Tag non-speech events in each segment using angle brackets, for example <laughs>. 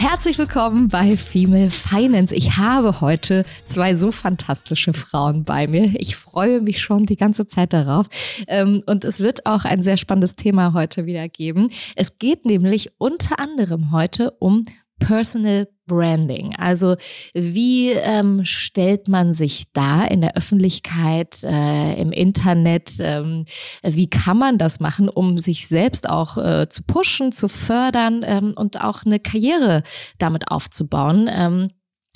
Herzlich willkommen bei Female Finance. Ich habe heute zwei so fantastische Frauen bei mir. Ich freue mich schon die ganze Zeit darauf. Ähm, und es wird auch ein sehr spannendes Thema heute wieder geben. Es geht nämlich unter anderem heute um Personal Branding. Also wie ähm, stellt man sich da in der Öffentlichkeit, äh, im Internet? Ähm, wie kann man das machen, um sich selbst auch äh, zu pushen, zu fördern ähm, und auch eine Karriere damit aufzubauen? Ähm,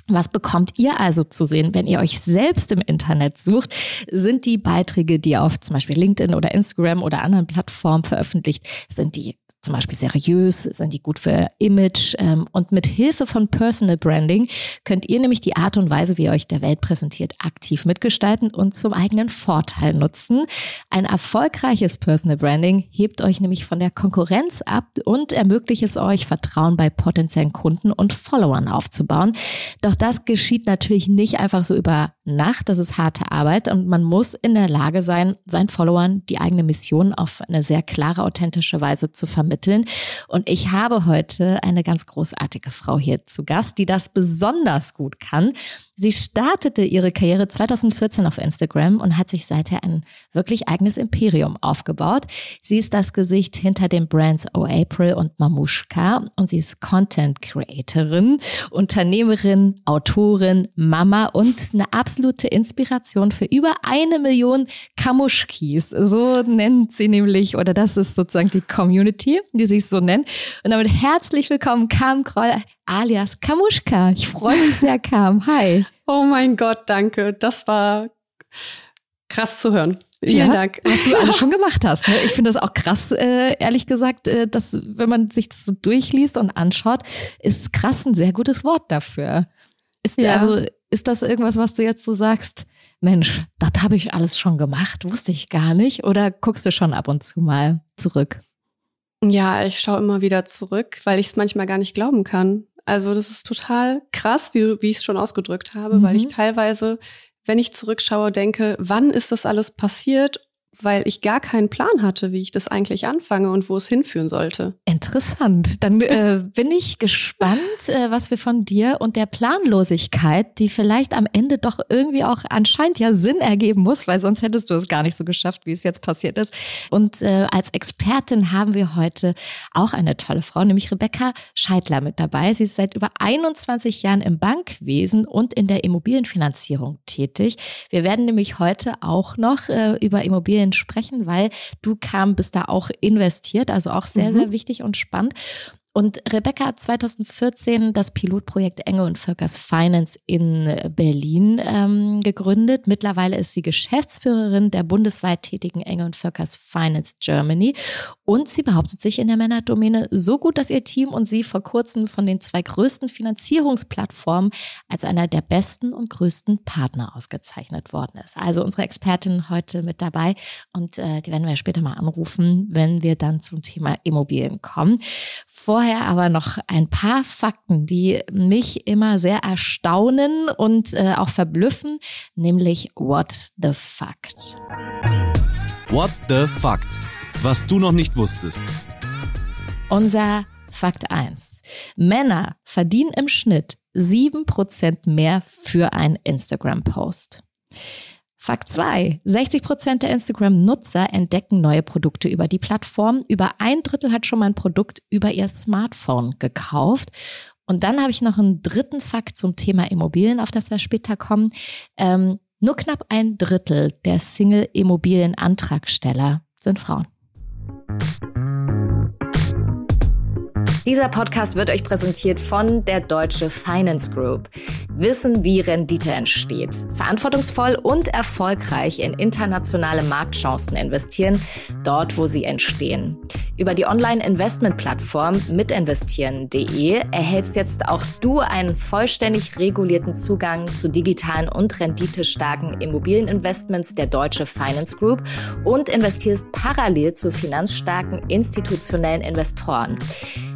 was bekommt ihr also zu sehen, wenn ihr euch selbst im Internet sucht? Sind die Beiträge, die ihr auf zum Beispiel LinkedIn oder Instagram oder anderen Plattformen veröffentlicht, sind die zum Beispiel seriös, sind die gut für Image ähm, und mit Hilfe von Personal Branding könnt ihr nämlich die Art und Weise, wie ihr euch der Welt präsentiert, aktiv mitgestalten und zum eigenen Vorteil nutzen. Ein erfolgreiches Personal Branding hebt euch nämlich von der Konkurrenz ab und ermöglicht es euch, Vertrauen bei potenziellen Kunden und Followern aufzubauen. Doch das geschieht natürlich nicht einfach so über Nacht. Das ist harte Arbeit und man muss in der Lage sein, seinen Followern die eigene Mission auf eine sehr klare, authentische Weise zu vermitteln vermitteln. Und ich habe heute eine ganz großartige Frau hier zu Gast, die das besonders gut kann. Sie startete ihre Karriere 2014 auf Instagram und hat sich seither ein wirklich eigenes Imperium aufgebaut. Sie ist das Gesicht hinter den Brands Oh April und Mamushka und sie ist Content Creatorin, Unternehmerin, Autorin, Mama und eine absolute Inspiration für über eine Million Kamushkis. So nennt sie nämlich, oder das ist sozusagen die Community, die sich so nennt. Und damit herzlich willkommen, Kam Kroll alias Kamuschka. Ich freue mich sehr, Kam. Hi. Oh mein Gott, danke. Das war krass zu hören. Vielen ja, Dank. Was du alles <laughs> schon gemacht hast. Ne? Ich finde das auch krass, äh, ehrlich gesagt, äh, dass wenn man sich das so durchliest und anschaut, ist krass ein sehr gutes Wort dafür. Ist, ja. Also ist das irgendwas, was du jetzt so sagst? Mensch, das habe ich alles schon gemacht, wusste ich gar nicht. Oder guckst du schon ab und zu mal zurück? Ja, ich schaue immer wieder zurück, weil ich es manchmal gar nicht glauben kann. Also das ist total krass, wie, wie ich es schon ausgedrückt habe, mhm. weil ich mhm. teilweise, wenn ich zurückschaue, denke, wann ist das alles passiert weil ich gar keinen Plan hatte, wie ich das eigentlich anfange und wo es hinführen sollte. Interessant. Dann äh, <laughs> bin ich gespannt, äh, was wir von dir und der Planlosigkeit, die vielleicht am Ende doch irgendwie auch anscheinend ja Sinn ergeben muss, weil sonst hättest du es gar nicht so geschafft, wie es jetzt passiert ist. Und äh, als Expertin haben wir heute auch eine tolle Frau, nämlich Rebecca Scheidler mit dabei. Sie ist seit über 21 Jahren im Bankwesen und in der Immobilienfinanzierung tätig. Wir werden nämlich heute auch noch äh, über Immobilien Immobilien sprechen, weil du kam, bist da auch investiert, also auch sehr, mhm. sehr wichtig und spannend. Und Rebecca hat 2014 das Pilotprojekt Enge und Völkers Finance in Berlin ähm, gegründet. Mittlerweile ist sie Geschäftsführerin der bundesweit tätigen Enge und Völkers Finance Germany. Und sie behauptet sich in der Männerdomäne so gut, dass ihr Team und sie vor kurzem von den zwei größten Finanzierungsplattformen als einer der besten und größten Partner ausgezeichnet worden ist. Also unsere Expertin heute mit dabei und äh, die werden wir später mal anrufen, wenn wir dann zum Thema Immobilien kommen. Vor Vorher aber noch ein paar Fakten, die mich immer sehr erstaunen und äh, auch verblüffen, nämlich What the Fact. What the Fact? Was du noch nicht wusstest. Unser Fakt 1. Männer verdienen im Schnitt 7% mehr für einen Instagram-Post. Fakt 2. 60 Prozent der Instagram-Nutzer entdecken neue Produkte über die Plattform. Über ein Drittel hat schon mal ein Produkt über ihr Smartphone gekauft. Und dann habe ich noch einen dritten Fakt zum Thema Immobilien, auf das wir später kommen. Ähm, nur knapp ein Drittel der Single-Immobilien-Antragsteller sind Frauen. Dieser Podcast wird euch präsentiert von der Deutsche Finance Group. Wissen, wie Rendite entsteht. Verantwortungsvoll und erfolgreich in internationale Marktchancen investieren, dort, wo sie entstehen. Über die Online-Investment-Plattform mitinvestieren.de erhältst jetzt auch du einen vollständig regulierten Zugang zu digitalen und renditestarken Immobilieninvestments der Deutsche Finance Group und investierst parallel zu finanzstarken institutionellen Investoren.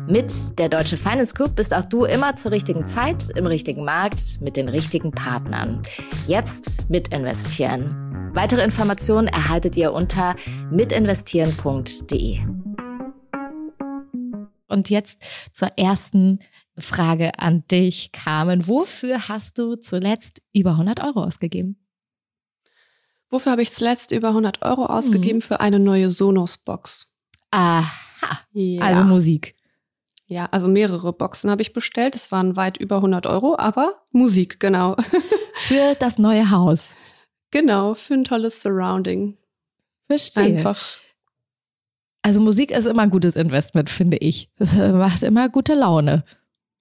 Mit der Deutsche Finance Group bist auch du immer zur richtigen Zeit, im richtigen Markt, mit den richtigen Partnern. Jetzt mitinvestieren. Weitere Informationen erhaltet ihr unter mitinvestieren.de. Und jetzt zur ersten Frage an dich, Carmen. Wofür hast du zuletzt über 100 Euro ausgegeben? Wofür habe ich zuletzt über 100 Euro ausgegeben? Mhm. Für eine neue Sonos-Box. Aha, ja. also Musik. Ja, also mehrere Boxen habe ich bestellt. Es waren weit über 100 Euro, aber Musik, genau. <laughs> Für das neue Haus. Genau, für ein tolles Surrounding. Verstehe. Einfach. Also Musik ist immer ein gutes Investment, finde ich. Das macht immer gute Laune.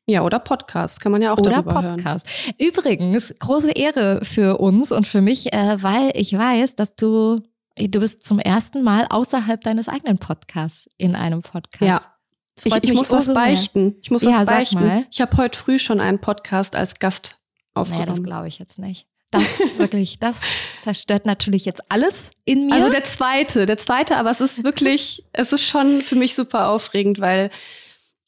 Ja, oder Podcast, kann man ja auch oder darüber Podcast. hören. Übrigens, große Ehre für uns und für mich, äh, weil ich weiß, dass du, du bist zum ersten Mal außerhalb deines eigenen Podcasts in einem Podcast. Ja. Ich, ich muss was beichten. Ich muss ja, was beichten. Ich habe heute früh schon einen Podcast als Gast aufgenommen. Naja, das glaube ich jetzt nicht. Das wirklich, das zerstört natürlich jetzt alles in mir. Also der zweite, der zweite, aber es ist wirklich, es ist schon für mich super aufregend, weil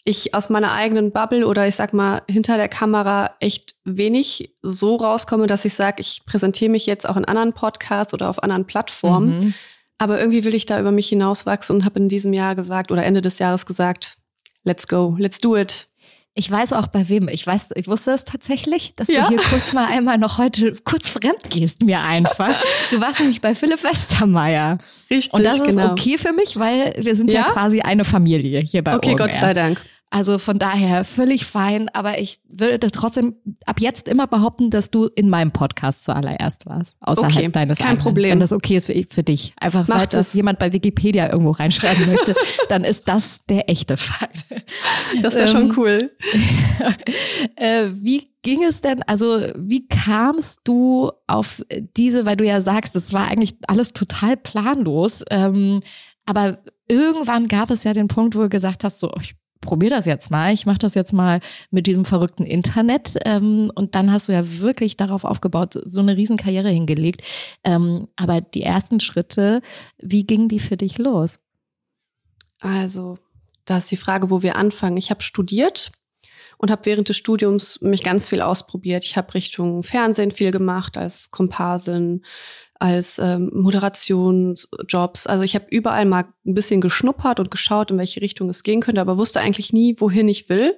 ich aus meiner eigenen Bubble oder ich sag mal hinter der Kamera echt wenig so rauskomme, dass ich sage, ich präsentiere mich jetzt auch in anderen Podcasts oder auf anderen Plattformen. Mhm. Aber irgendwie will ich da über mich hinauswachsen und habe in diesem Jahr gesagt oder Ende des Jahres gesagt, let's go, let's do it. Ich weiß auch bei wem. Ich weiß, ich wusste es tatsächlich, dass ja? du hier kurz mal einmal noch heute kurz fremd gehst mir einfach. <laughs> Du warst nämlich bei Philipp Westermeier. Richtig. Und das ist genau. okay für mich, weil wir sind ja, ja quasi eine Familie hier bei Okay, OMR. Gott sei Dank. Also von daher völlig fein, aber ich würde trotzdem ab jetzt immer behaupten, dass du in meinem Podcast zuallererst warst, außerhalb okay, deines kein eigenen. Problem. Wenn das okay ist für, für dich. Einfach Macht weil das jemand bei Wikipedia irgendwo reinschreiben <laughs> möchte, dann ist das der echte Fall. Das wäre ähm, schon cool. <laughs> äh, wie ging es denn, also wie kamst du auf diese, weil du ja sagst, das war eigentlich alles total planlos, ähm, aber irgendwann gab es ja den Punkt, wo du gesagt hast, so, ich probier das jetzt mal, ich mache das jetzt mal mit diesem verrückten Internet. Ähm, und dann hast du ja wirklich darauf aufgebaut, so eine Riesenkarriere hingelegt. Ähm, aber die ersten Schritte, wie gingen die für dich los? Also, da ist die Frage, wo wir anfangen. Ich habe studiert und habe während des Studiums mich ganz viel ausprobiert. Ich habe Richtung Fernsehen viel gemacht als Komparsin, als ähm, Moderationsjobs. Also ich habe überall mal ein bisschen geschnuppert und geschaut, in welche Richtung es gehen könnte, aber wusste eigentlich nie, wohin ich will.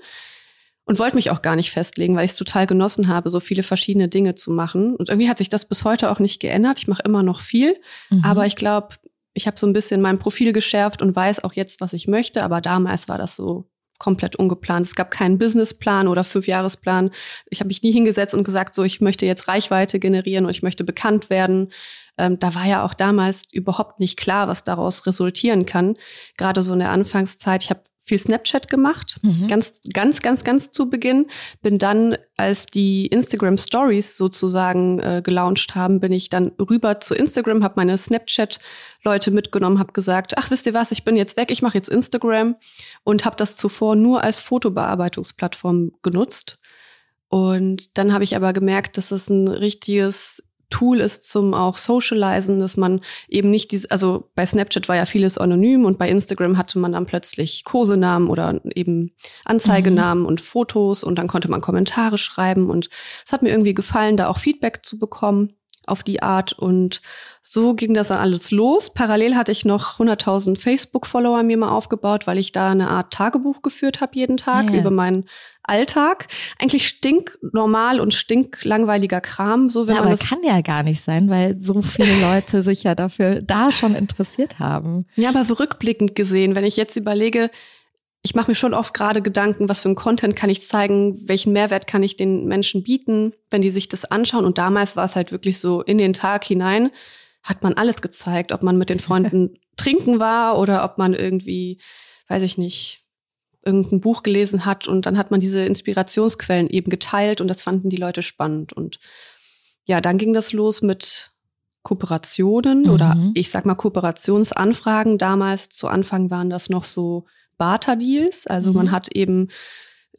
Und wollte mich auch gar nicht festlegen, weil ich es total genossen habe, so viele verschiedene Dinge zu machen. Und irgendwie hat sich das bis heute auch nicht geändert. Ich mache immer noch viel, mhm. aber ich glaube, ich habe so ein bisschen mein Profil geschärft und weiß auch jetzt, was ich möchte. Aber damals war das so komplett ungeplant. Es gab keinen Businessplan oder Fünfjahresplan. Ich habe mich nie hingesetzt und gesagt, so ich möchte jetzt Reichweite generieren und ich möchte bekannt werden. Ähm, da war ja auch damals überhaupt nicht klar, was daraus resultieren kann. Gerade so in der Anfangszeit. Ich habe viel Snapchat gemacht, mhm. ganz, ganz, ganz, ganz zu Beginn. Bin dann, als die Instagram Stories sozusagen äh, gelauncht haben, bin ich dann rüber zu Instagram, habe meine Snapchat-Leute mitgenommen, habe gesagt, ach, wisst ihr was, ich bin jetzt weg, ich mache jetzt Instagram und habe das zuvor nur als Fotobearbeitungsplattform genutzt. Und dann habe ich aber gemerkt, dass es ein richtiges Tool ist zum auch Socializen, dass man eben nicht diese, also bei Snapchat war ja vieles anonym und bei Instagram hatte man dann plötzlich Kosenamen oder eben Anzeigenamen mhm. und Fotos und dann konnte man Kommentare schreiben und es hat mir irgendwie gefallen, da auch Feedback zu bekommen auf die Art. Und so ging das dann alles los. Parallel hatte ich noch 100.000 Facebook-Follower mir mal aufgebaut, weil ich da eine Art Tagebuch geführt habe jeden Tag yeah. über meinen Alltag. Eigentlich stinknormal und stinklangweiliger Kram. So, wenn ja, man aber das kann ja gar nicht sein, weil so viele <laughs> Leute sich ja dafür da schon interessiert haben. Ja, aber so rückblickend gesehen, wenn ich jetzt überlege, ich mache mir schon oft gerade Gedanken, was für ein Content kann ich zeigen, welchen Mehrwert kann ich den Menschen bieten, wenn die sich das anschauen. Und damals war es halt wirklich so in den Tag hinein, hat man alles gezeigt, ob man mit den Freunden <laughs> trinken war oder ob man irgendwie, weiß ich nicht, irgendein Buch gelesen hat und dann hat man diese Inspirationsquellen eben geteilt und das fanden die Leute spannend. Und ja, dann ging das los mit Kooperationen mhm. oder ich sag mal Kooperationsanfragen. Damals zu Anfang waren das noch so Barter-Deals. Also mhm. man hat eben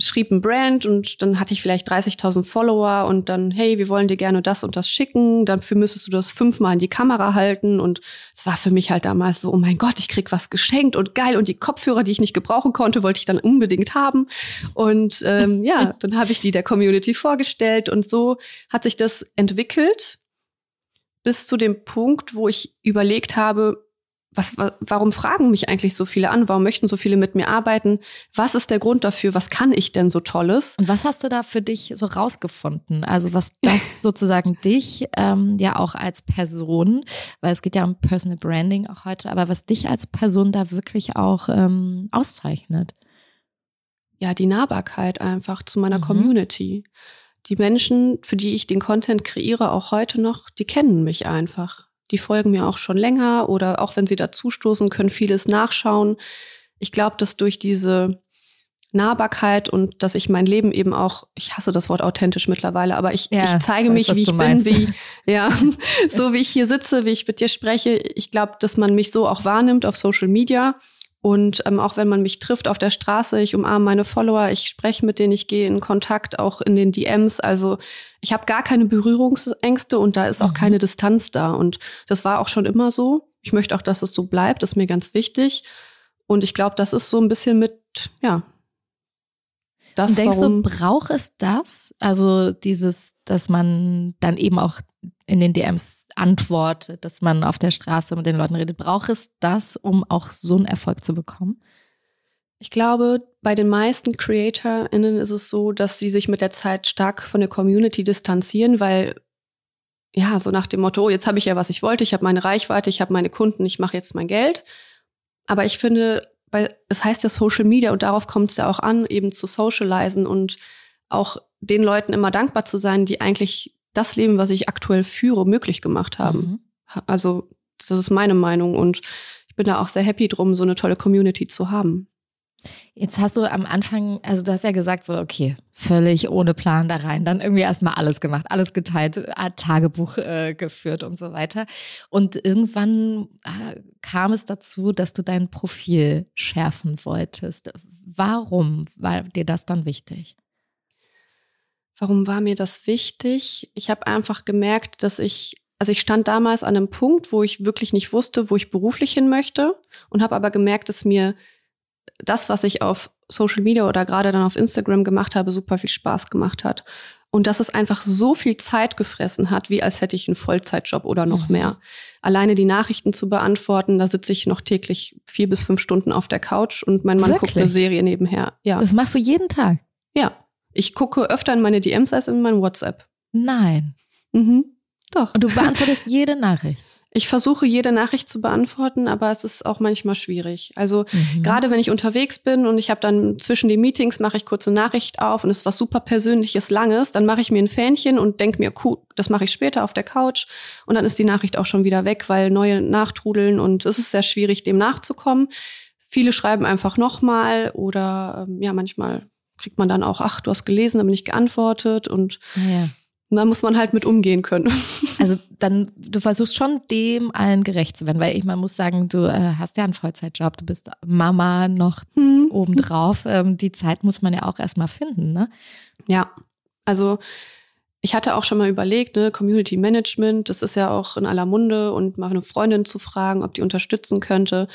schrieb ein Brand und dann hatte ich vielleicht 30.000 Follower und dann, hey, wir wollen dir gerne das und das schicken. Dafür müsstest du das fünfmal in die Kamera halten. Und es war für mich halt damals so, oh mein Gott, ich krieg was geschenkt und geil. Und die Kopfhörer, die ich nicht gebrauchen konnte, wollte ich dann unbedingt haben. Und ähm, <laughs> ja, dann habe ich die der Community vorgestellt und so hat sich das entwickelt bis zu dem Punkt, wo ich überlegt habe, was, warum fragen mich eigentlich so viele an? Warum möchten so viele mit mir arbeiten? Was ist der Grund dafür? Was kann ich denn so Tolles? Und was hast du da für dich so rausgefunden? Also was das <laughs> sozusagen dich ähm, ja auch als Person, weil es geht ja um Personal Branding auch heute, aber was dich als Person da wirklich auch ähm, auszeichnet? Ja, die Nahbarkeit einfach zu meiner mhm. Community. Die Menschen, für die ich den Content kreiere, auch heute noch, die kennen mich einfach die folgen mir auch schon länger oder auch wenn sie dazustoßen, können vieles nachschauen. Ich glaube, dass durch diese Nahbarkeit und dass ich mein Leben eben auch, ich hasse das Wort authentisch mittlerweile, aber ich, ja, ich zeige weiß, mich, wie ich bin, wie, ja, <laughs> so wie ich hier sitze, wie ich mit dir spreche. Ich glaube, dass man mich so auch wahrnimmt auf Social Media und ähm, auch wenn man mich trifft auf der Straße, ich umarme meine Follower, ich spreche mit denen, ich gehe in Kontakt, auch in den DMs. Also ich habe gar keine Berührungsängste und da ist auch mhm. keine Distanz da. Und das war auch schon immer so. Ich möchte auch, dass es so bleibt, das ist mir ganz wichtig. Und ich glaube, das ist so ein bisschen mit, ja. Das, und denkst warum, du, braucht es das? Also dieses, dass man dann eben auch in den DMs antwortet, dass man auf der Straße mit den Leuten redet. Braucht es das, um auch so einen Erfolg zu bekommen? Ich glaube, bei den meisten CreatorInnen ist es so, dass sie sich mit der Zeit stark von der Community distanzieren, weil ja, so nach dem Motto, oh, jetzt habe ich ja, was ich wollte, ich habe meine Reichweite, ich habe meine Kunden, ich mache jetzt mein Geld. Aber ich finde, weil es heißt ja Social Media und darauf kommt es ja auch an, eben zu socialisen und auch den Leuten immer dankbar zu sein, die eigentlich das Leben, was ich aktuell führe, möglich gemacht haben. Mhm. Also das ist meine Meinung und ich bin da auch sehr happy drum, so eine tolle Community zu haben. Jetzt hast du am Anfang, also du hast ja gesagt, so, okay, völlig ohne Plan da rein, dann irgendwie erstmal alles gemacht, alles geteilt, Tagebuch äh, geführt und so weiter. Und irgendwann äh, kam es dazu, dass du dein Profil schärfen wolltest. Warum war dir das dann wichtig? Warum war mir das wichtig? Ich habe einfach gemerkt, dass ich, also ich stand damals an einem Punkt, wo ich wirklich nicht wusste, wo ich beruflich hin möchte und habe aber gemerkt, dass mir das, was ich auf Social Media oder gerade dann auf Instagram gemacht habe, super viel Spaß gemacht hat. Und dass es einfach so viel Zeit gefressen hat, wie als hätte ich einen Vollzeitjob oder noch mhm. mehr. Alleine die Nachrichten zu beantworten, da sitze ich noch täglich vier bis fünf Stunden auf der Couch und mein Mann Wirklich? guckt eine Serie nebenher. Ja. Das machst du jeden Tag? Ja. Ich gucke öfter in meine DMs als in mein WhatsApp. Nein. Mhm. Doch. Und du beantwortest <laughs> jede Nachricht. Ich versuche jede Nachricht zu beantworten, aber es ist auch manchmal schwierig. Also mhm. gerade wenn ich unterwegs bin und ich habe dann zwischen den Meetings mache ich kurze Nachricht auf und es ist was super persönliches, langes, dann mache ich mir ein Fähnchen und denke mir, cool, das mache ich später auf der Couch und dann ist die Nachricht auch schon wieder weg, weil neue nachtrudeln und es ist sehr schwierig, dem nachzukommen. Viele schreiben einfach nochmal oder ähm, ja, manchmal kriegt man dann auch, ach, du hast gelesen, aber nicht geantwortet und ja. da muss man halt mit umgehen können. <laughs> Also dann, du versuchst schon dem allen gerecht zu werden, weil ich, man muss sagen, du äh, hast ja einen Vollzeitjob, du bist Mama noch mhm. obendrauf. Ähm, die Zeit muss man ja auch erstmal finden, ne? Ja, also ich hatte auch schon mal überlegt, ne, Community Management, das ist ja auch in aller Munde und mal eine Freundin zu fragen, ob die unterstützen könnte.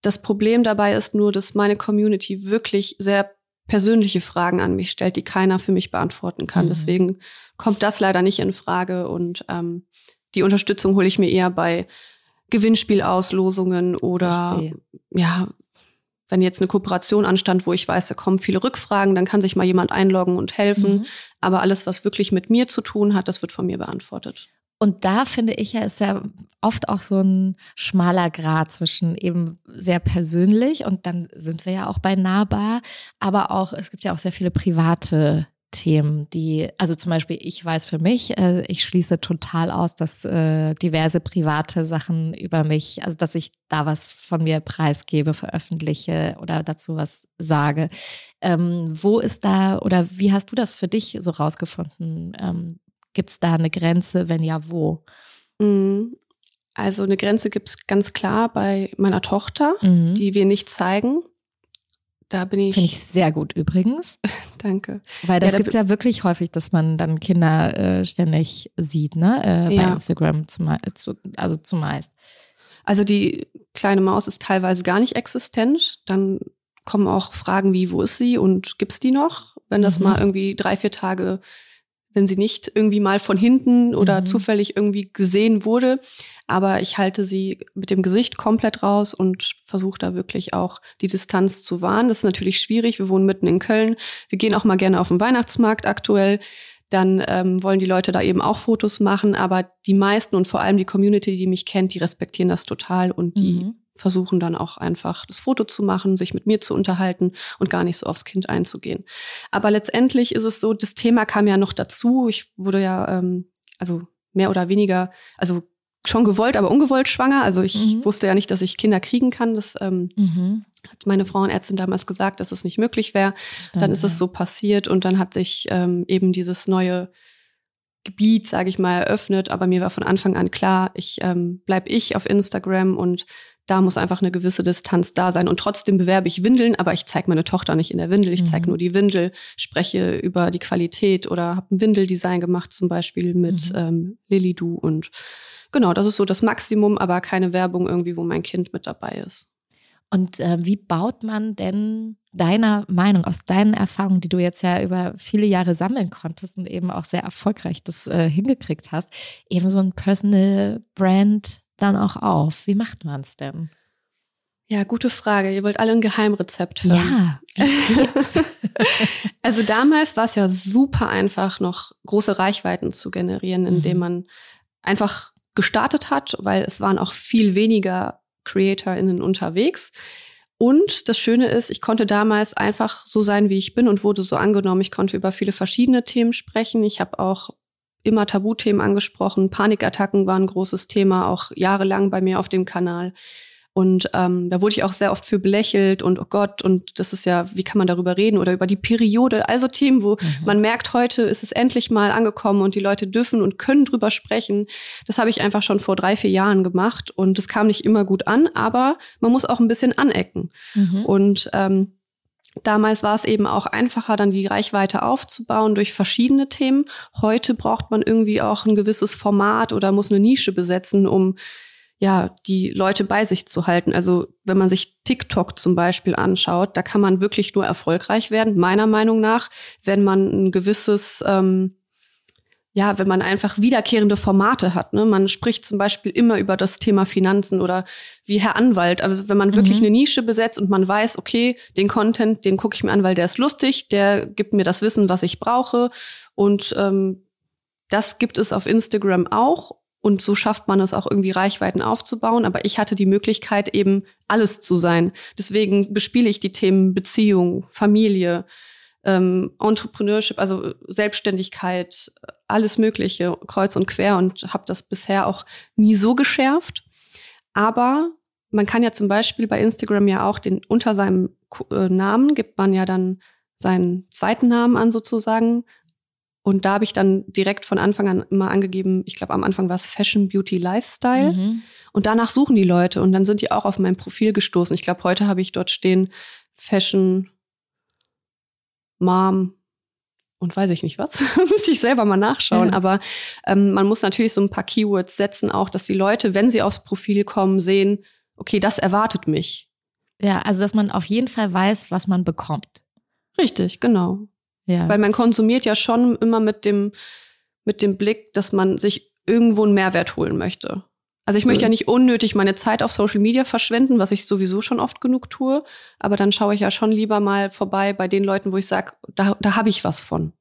Das Problem dabei ist nur, dass meine Community wirklich sehr persönliche Fragen an mich stellt, die keiner für mich beantworten kann. Mhm. Deswegen kommt das leider nicht in Frage und ähm, die Unterstützung hole ich mir eher bei Gewinnspielauslosungen oder Verstehe. ja, wenn jetzt eine Kooperation anstand, wo ich weiß, da kommen viele Rückfragen, dann kann sich mal jemand einloggen und helfen. Mhm. Aber alles, was wirklich mit mir zu tun hat, das wird von mir beantwortet. Und da finde ich ja, ist ja oft auch so ein schmaler Grad zwischen eben sehr persönlich und dann sind wir ja auch bei nahbar, aber auch, es gibt ja auch sehr viele private Themen, die, also zum Beispiel, ich weiß für mich, äh, ich schließe total aus, dass äh, diverse private Sachen über mich, also dass ich da was von mir preisgebe, veröffentliche oder dazu was sage. Ähm, wo ist da oder wie hast du das für dich so rausgefunden? Ähm, Gibt es da eine Grenze? Wenn ja, wo? Mhm. Also eine Grenze gibt es ganz klar bei meiner Tochter, mhm. die wir nicht zeigen. Da bin ich. Finde ich sehr gut übrigens. <laughs> Danke. Weil das ja, gibt es ja wirklich häufig, dass man dann Kinder äh, ständig sieht, ne? Äh, ja. Bei Instagram zum, zu, also zumeist. Also die kleine Maus ist teilweise gar nicht existent. Dann kommen auch Fragen wie, wo ist sie und gibt es die noch? Wenn das mhm. mal irgendwie drei, vier Tage wenn sie nicht irgendwie mal von hinten oder mhm. zufällig irgendwie gesehen wurde. Aber ich halte sie mit dem Gesicht komplett raus und versuche da wirklich auch die Distanz zu wahren. Das ist natürlich schwierig. Wir wohnen mitten in Köln. Wir gehen auch mal gerne auf den Weihnachtsmarkt aktuell. Dann ähm, wollen die Leute da eben auch Fotos machen. Aber die meisten und vor allem die Community, die mich kennt, die respektieren das total und die mhm versuchen dann auch einfach das Foto zu machen, sich mit mir zu unterhalten und gar nicht so aufs Kind einzugehen. Aber letztendlich ist es so, das Thema kam ja noch dazu. Ich wurde ja, ähm, also mehr oder weniger, also schon gewollt, aber ungewollt schwanger. Also ich mhm. wusste ja nicht, dass ich Kinder kriegen kann. Das ähm, mhm. hat meine Frauenärztin damals gesagt, dass es nicht möglich wäre. Dann ist es so passiert und dann hat sich ähm, eben dieses neue Gebiet, sage ich mal, eröffnet. Aber mir war von Anfang an klar, ich ähm, bleib ich auf Instagram und da muss einfach eine gewisse Distanz da sein. Und trotzdem bewerbe ich Windeln, aber ich zeige meine Tochter nicht in der Windel. Ich zeige mhm. nur die Windel, spreche über die Qualität oder habe ein Windeldesign gemacht, zum Beispiel mit mhm. ähm, Lily Du. Und genau, das ist so das Maximum, aber keine Werbung irgendwie, wo mein Kind mit dabei ist. Und äh, wie baut man denn deiner Meinung, aus deinen Erfahrungen, die du jetzt ja über viele Jahre sammeln konntest und eben auch sehr erfolgreich das äh, hingekriegt hast, eben so ein Personal Brand dann auch auf? Wie macht man es denn? Ja, gute Frage. Ihr wollt alle ein Geheimrezept hören. Ja. <laughs> also damals war es ja super einfach, noch große Reichweiten zu generieren, indem mhm. man einfach gestartet hat, weil es waren auch viel weniger CreatorInnen unterwegs. Und das Schöne ist, ich konnte damals einfach so sein, wie ich bin und wurde so angenommen. Ich konnte über viele verschiedene Themen sprechen. Ich habe auch immer Tabuthemen angesprochen. Panikattacken waren ein großes Thema, auch jahrelang bei mir auf dem Kanal. Und ähm, da wurde ich auch sehr oft für belächelt und oh Gott, und das ist ja, wie kann man darüber reden oder über die Periode, also Themen, wo mhm. man merkt, heute ist es endlich mal angekommen und die Leute dürfen und können drüber sprechen. Das habe ich einfach schon vor drei, vier Jahren gemacht und das kam nicht immer gut an, aber man muss auch ein bisschen anecken. Mhm. Und ähm, Damals war es eben auch einfacher, dann die Reichweite aufzubauen durch verschiedene Themen. Heute braucht man irgendwie auch ein gewisses Format oder muss eine Nische besetzen, um ja, die Leute bei sich zu halten. Also wenn man sich TikTok zum Beispiel anschaut, da kann man wirklich nur erfolgreich werden, meiner Meinung nach, wenn man ein gewisses ähm, ja, wenn man einfach wiederkehrende Formate hat. Ne? Man spricht zum Beispiel immer über das Thema Finanzen oder wie Herr Anwalt. Also wenn man wirklich mhm. eine Nische besetzt und man weiß, okay, den Content, den gucke ich mir an, weil der ist lustig, der gibt mir das Wissen, was ich brauche. Und ähm, das gibt es auf Instagram auch. Und so schafft man es auch irgendwie Reichweiten aufzubauen. Aber ich hatte die Möglichkeit, eben alles zu sein. Deswegen bespiele ich die Themen Beziehung, Familie, ähm, Entrepreneurship, also Selbstständigkeit, alles Mögliche, kreuz und quer und habe das bisher auch nie so geschärft. Aber man kann ja zum Beispiel bei Instagram ja auch den unter seinem äh, Namen gibt man ja dann seinen zweiten Namen an sozusagen. Und da habe ich dann direkt von Anfang an immer angegeben, ich glaube am Anfang war es Fashion, Beauty, Lifestyle. Mhm. Und danach suchen die Leute und dann sind die auch auf mein Profil gestoßen. Ich glaube, heute habe ich dort stehen Fashion, Mom und weiß ich nicht was. <laughs> muss ich selber mal nachschauen. Ja. Aber ähm, man muss natürlich so ein paar Keywords setzen, auch, dass die Leute, wenn sie aufs Profil kommen, sehen, okay, das erwartet mich. Ja, also dass man auf jeden Fall weiß, was man bekommt. Richtig, genau. Ja. Weil man konsumiert ja schon immer mit dem, mit dem Blick, dass man sich irgendwo einen Mehrwert holen möchte. Also ich möchte ja nicht unnötig meine Zeit auf Social Media verschwenden, was ich sowieso schon oft genug tue. Aber dann schaue ich ja schon lieber mal vorbei bei den Leuten, wo ich sage, da, da habe ich was von.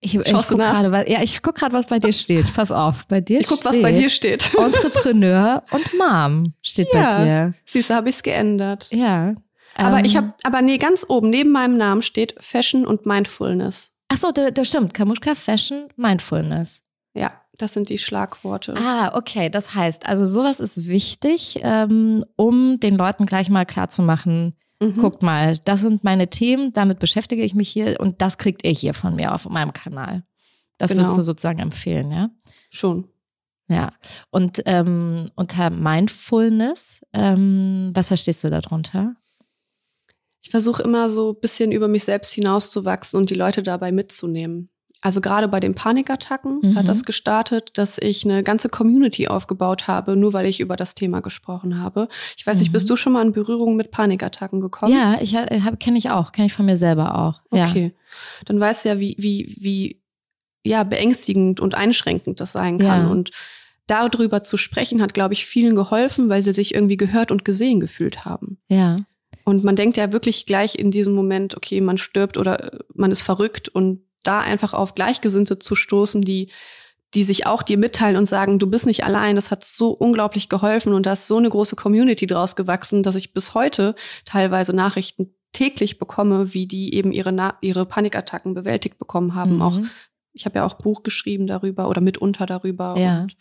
Ich, ich gucke gerade, ja, ich guck gerade, was bei dir steht. Pass auf, bei dir ich guck, steht. was bei dir steht. <laughs> Entrepreneur und Mom steht ja, bei dir. Siehst du, habe ich es geändert. Ja. Aber ähm, ich habe, aber nee, ganz oben neben meinem Namen steht Fashion und Mindfulness. Ach so, das stimmt. Kamuschka Fashion Mindfulness. Ja, das sind die Schlagworte. Ah, okay. Das heißt, also sowas ist wichtig, ähm, um den Leuten gleich mal klarzumachen, mhm. guckt mal, das sind meine Themen, damit beschäftige ich mich hier und das kriegt ihr hier von mir auf meinem Kanal. Das genau. würdest du sozusagen empfehlen, ja? Schon. Ja. Und ähm, unter Mindfulness, ähm, was verstehst du darunter? Ich versuche immer so ein bisschen über mich selbst hinauszuwachsen und die Leute dabei mitzunehmen. Also gerade bei den Panikattacken mhm. hat das gestartet, dass ich eine ganze Community aufgebaut habe, nur weil ich über das Thema gesprochen habe. Ich weiß nicht, bist mhm. du schon mal in Berührung mit Panikattacken gekommen? Ja, ich habe kenne ich auch, kenne ich von mir selber auch. Okay, ja. dann weißt du ja, wie wie wie ja beängstigend und einschränkend das sein kann ja. und darüber zu sprechen hat, glaube ich, vielen geholfen, weil sie sich irgendwie gehört und gesehen gefühlt haben. Ja. Und man denkt ja wirklich gleich in diesem Moment, okay, man stirbt oder man ist verrückt und da einfach auf Gleichgesinnte zu stoßen, die die sich auch dir mitteilen und sagen, du bist nicht allein, das hat so unglaublich geholfen und da ist so eine große Community draus gewachsen, dass ich bis heute teilweise Nachrichten täglich bekomme, wie die eben ihre, Na ihre Panikattacken bewältigt bekommen haben. Mhm. Auch ich habe ja auch Buch geschrieben darüber oder mitunter darüber ja. und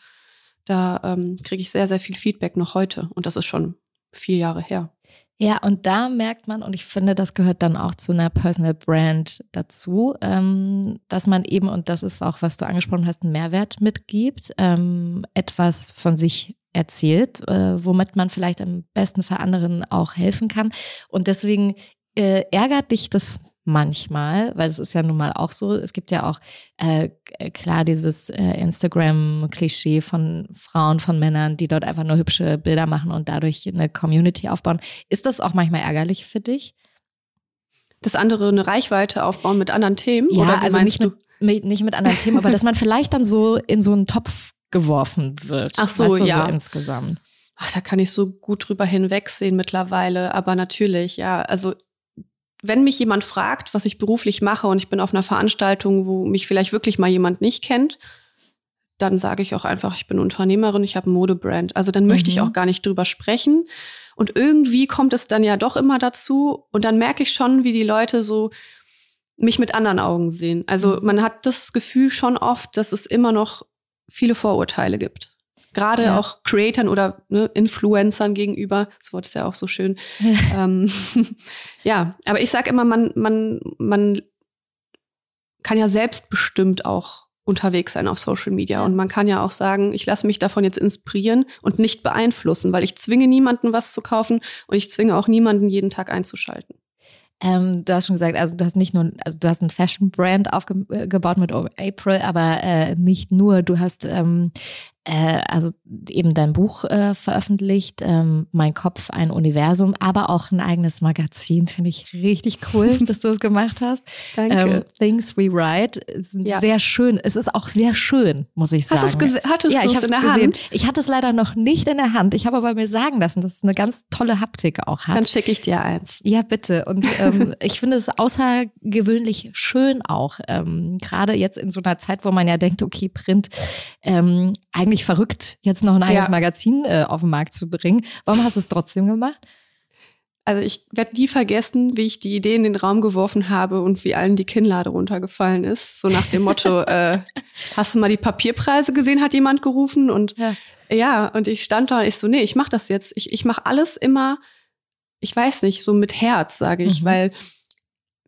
da ähm, kriege ich sehr, sehr viel Feedback noch heute und das ist schon vier Jahre her. Ja, und da merkt man, und ich finde, das gehört dann auch zu einer Personal Brand dazu, ähm, dass man eben, und das ist auch, was du angesprochen hast, einen Mehrwert mitgibt, ähm, etwas von sich erzählt, äh, womit man vielleicht am besten für anderen auch helfen kann. Und deswegen äh, ärgert dich das manchmal, weil es ist ja nun mal auch so, es gibt ja auch äh, klar dieses äh, Instagram-Klischee von Frauen, von Männern, die dort einfach nur hübsche Bilder machen und dadurch eine Community aufbauen. Ist das auch manchmal ärgerlich für dich? Dass andere eine Reichweite aufbauen mit anderen Themen? Ja, oder also nicht mit, mit, nicht mit anderen Themen, aber dass man vielleicht dann so in so einen Topf geworfen wird. Ach so, weißt du, ja. So insgesamt. Ach, da kann ich so gut drüber hinwegsehen mittlerweile. Aber natürlich, ja, also wenn mich jemand fragt, was ich beruflich mache und ich bin auf einer Veranstaltung, wo mich vielleicht wirklich mal jemand nicht kennt, dann sage ich auch einfach, ich bin Unternehmerin, ich habe Modebrand. Also dann möchte ich mhm. auch gar nicht drüber sprechen. Und irgendwie kommt es dann ja doch immer dazu. Und dann merke ich schon, wie die Leute so mich mit anderen Augen sehen. Also mhm. man hat das Gefühl schon oft, dass es immer noch viele Vorurteile gibt. Gerade ja. auch Creatern oder ne, Influencern gegenüber. Das Wort ist ja auch so schön. Ja, <laughs> ähm, <laughs> ja aber ich sage immer, man, man, man kann ja selbstbestimmt auch unterwegs sein auf Social Media. Und man kann ja auch sagen, ich lasse mich davon jetzt inspirieren und nicht beeinflussen, weil ich zwinge niemanden was zu kaufen und ich zwinge auch niemanden jeden Tag einzuschalten. Ähm, du hast schon gesagt, also du hast nicht nur, also du hast ein Fashion-Brand aufgebaut mit April, aber äh, nicht nur. Du hast ähm, äh, also eben dein Buch äh, veröffentlicht, ähm, Mein Kopf, ein Universum, aber auch ein eigenes Magazin. Finde ich richtig cool, <laughs> dass du es gemacht hast. Danke. Ähm, Things We Write ist ja. sehr schön. Es ist auch sehr schön, muss ich sagen. Hast du's hattest ja, ich habe es in der gesehen. Hand? Ich hatte es leider noch nicht in der Hand. Ich habe aber mir sagen lassen, dass es eine ganz tolle Haptik auch hat. Dann schicke ich dir eins. Ja, bitte. Und ähm, <laughs> ich finde es außergewöhnlich schön auch. Ähm, Gerade jetzt in so einer Zeit, wo man ja denkt, okay, Print, ähm, eigentlich verrückt, jetzt noch ein eigenes ja. Magazin äh, auf den Markt zu bringen. Warum hast du es trotzdem gemacht? Also ich werde nie vergessen, wie ich die Idee in den Raum geworfen habe und wie allen die Kinnlade runtergefallen ist. So nach dem Motto, <laughs> äh, hast du mal die Papierpreise gesehen, hat jemand gerufen. Und ja, ja und ich stand da und ich so, nee, ich mache das jetzt. Ich, ich mache alles immer, ich weiß nicht, so mit Herz, sage ich, mhm. weil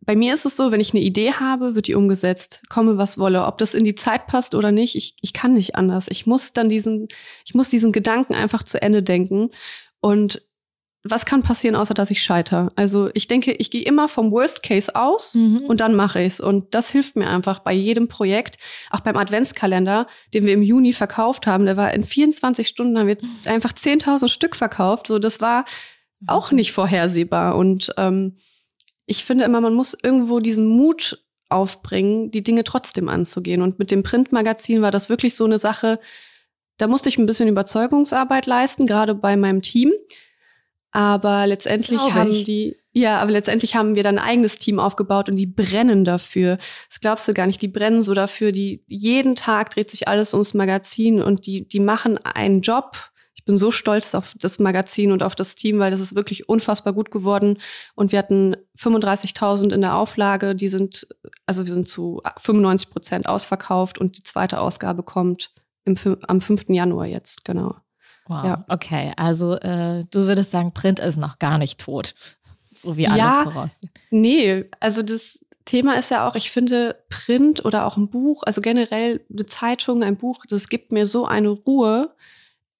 bei mir ist es so, wenn ich eine Idee habe, wird die umgesetzt, komme was wolle. Ob das in die Zeit passt oder nicht, ich, ich kann nicht anders. Ich muss dann diesen, ich muss diesen Gedanken einfach zu Ende denken. Und was kann passieren, außer dass ich scheitere? Also ich denke, ich gehe immer vom Worst Case aus mhm. und dann mache ich's. Und das hilft mir einfach bei jedem Projekt, auch beim Adventskalender, den wir im Juni verkauft haben. Der war in 24 Stunden, haben wir einfach 10.000 Stück verkauft. So, das war auch nicht vorhersehbar. Und ähm, ich finde immer, man muss irgendwo diesen Mut aufbringen, die Dinge trotzdem anzugehen. Und mit dem Printmagazin war das wirklich so eine Sache, da musste ich ein bisschen Überzeugungsarbeit leisten, gerade bei meinem Team. Aber letztendlich haben die, ja, aber letztendlich haben wir dann ein eigenes Team aufgebaut und die brennen dafür. Das glaubst du gar nicht. Die brennen so dafür. Die jeden Tag dreht sich alles ums Magazin und die, die machen einen Job. Ich bin so stolz auf das Magazin und auf das Team, weil das ist wirklich unfassbar gut geworden. Und wir hatten 35.000 in der Auflage. Die sind, also wir sind zu 95 Prozent ausverkauft und die zweite Ausgabe kommt im, am 5. Januar jetzt, genau. Wow, ja. okay. Also äh, du würdest sagen, Print ist noch gar nicht tot. So wie alle ja, voraussehen. Nee, also das Thema ist ja auch, ich finde Print oder auch ein Buch, also generell eine Zeitung, ein Buch, das gibt mir so eine Ruhe.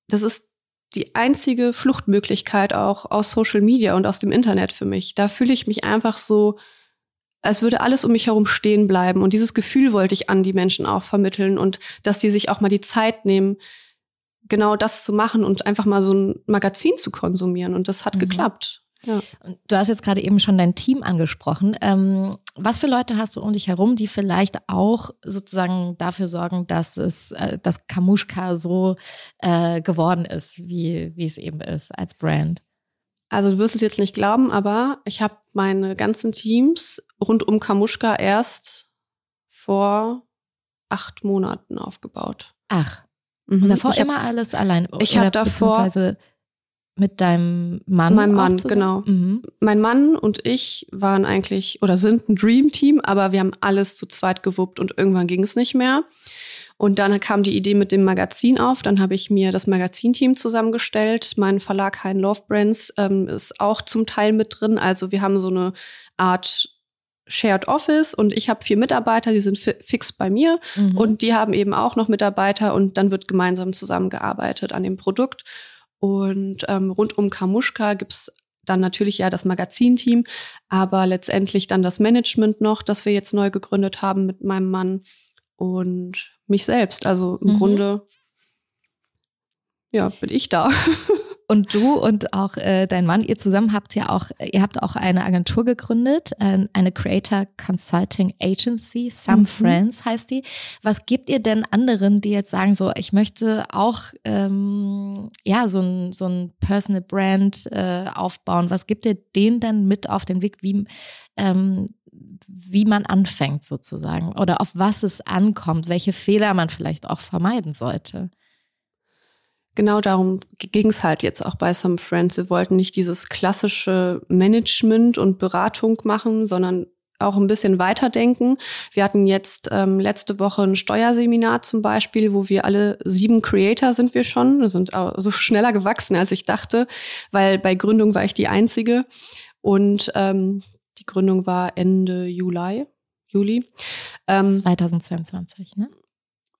Das ist die einzige Fluchtmöglichkeit auch aus Social Media und aus dem Internet für mich. Da fühle ich mich einfach so, als würde alles um mich herum stehen bleiben. Und dieses Gefühl wollte ich an die Menschen auch vermitteln und dass die sich auch mal die Zeit nehmen, genau das zu machen und einfach mal so ein Magazin zu konsumieren. Und das hat mhm. geklappt. Ja. Du hast jetzt gerade eben schon dein Team angesprochen. Ähm, was für Leute hast du um dich herum, die vielleicht auch sozusagen dafür sorgen, dass es, äh, dass Kamushka so äh, geworden ist, wie, wie es eben ist als Brand? Also du wirst es jetzt nicht glauben, aber ich habe meine ganzen Teams rund um Kamushka erst vor acht Monaten aufgebaut. Ach. Mhm. Und davor ich immer hab, alles allein. Ich habe davor mit deinem Mann. Mein Mann, genau. Mhm. Mein Mann und ich waren eigentlich oder sind ein Dream Team, aber wir haben alles zu zweit gewuppt und irgendwann ging es nicht mehr. Und dann kam die Idee mit dem Magazin auf. Dann habe ich mir das Magazinteam zusammengestellt. Mein Verlag Hein Love Brands ähm, ist auch zum Teil mit drin. Also wir haben so eine Art Shared Office und ich habe vier Mitarbeiter, die sind fi fix bei mir mhm. und die haben eben auch noch Mitarbeiter und dann wird gemeinsam zusammengearbeitet an dem Produkt. Und ähm, rund um Kamuschka gibt's dann natürlich ja das Magazinteam, aber letztendlich dann das Management noch, das wir jetzt neu gegründet haben mit meinem Mann und mich selbst. Also im mhm. Grunde, ja, bin ich da. <laughs> Und du und auch äh, dein Mann, ihr zusammen habt ja auch, ihr habt auch eine Agentur gegründet, äh, eine Creator Consulting Agency, Some mhm. Friends heißt die. Was gibt ihr denn anderen, die jetzt sagen, so, ich möchte auch ähm, ja so ein, so ein Personal Brand äh, aufbauen? Was gibt ihr denen denn mit auf den Weg, wie ähm, wie man anfängt sozusagen oder auf was es ankommt, welche Fehler man vielleicht auch vermeiden sollte? Genau darum ging es halt jetzt auch bei Some Friends. Wir wollten nicht dieses klassische Management und Beratung machen, sondern auch ein bisschen weiterdenken. Wir hatten jetzt ähm, letzte Woche ein Steuerseminar zum Beispiel, wo wir alle sieben Creator sind wir schon. Wir sind so schneller gewachsen, als ich dachte, weil bei Gründung war ich die Einzige. Und ähm, die Gründung war Ende Juli. Juli. Ähm, 2022, ne?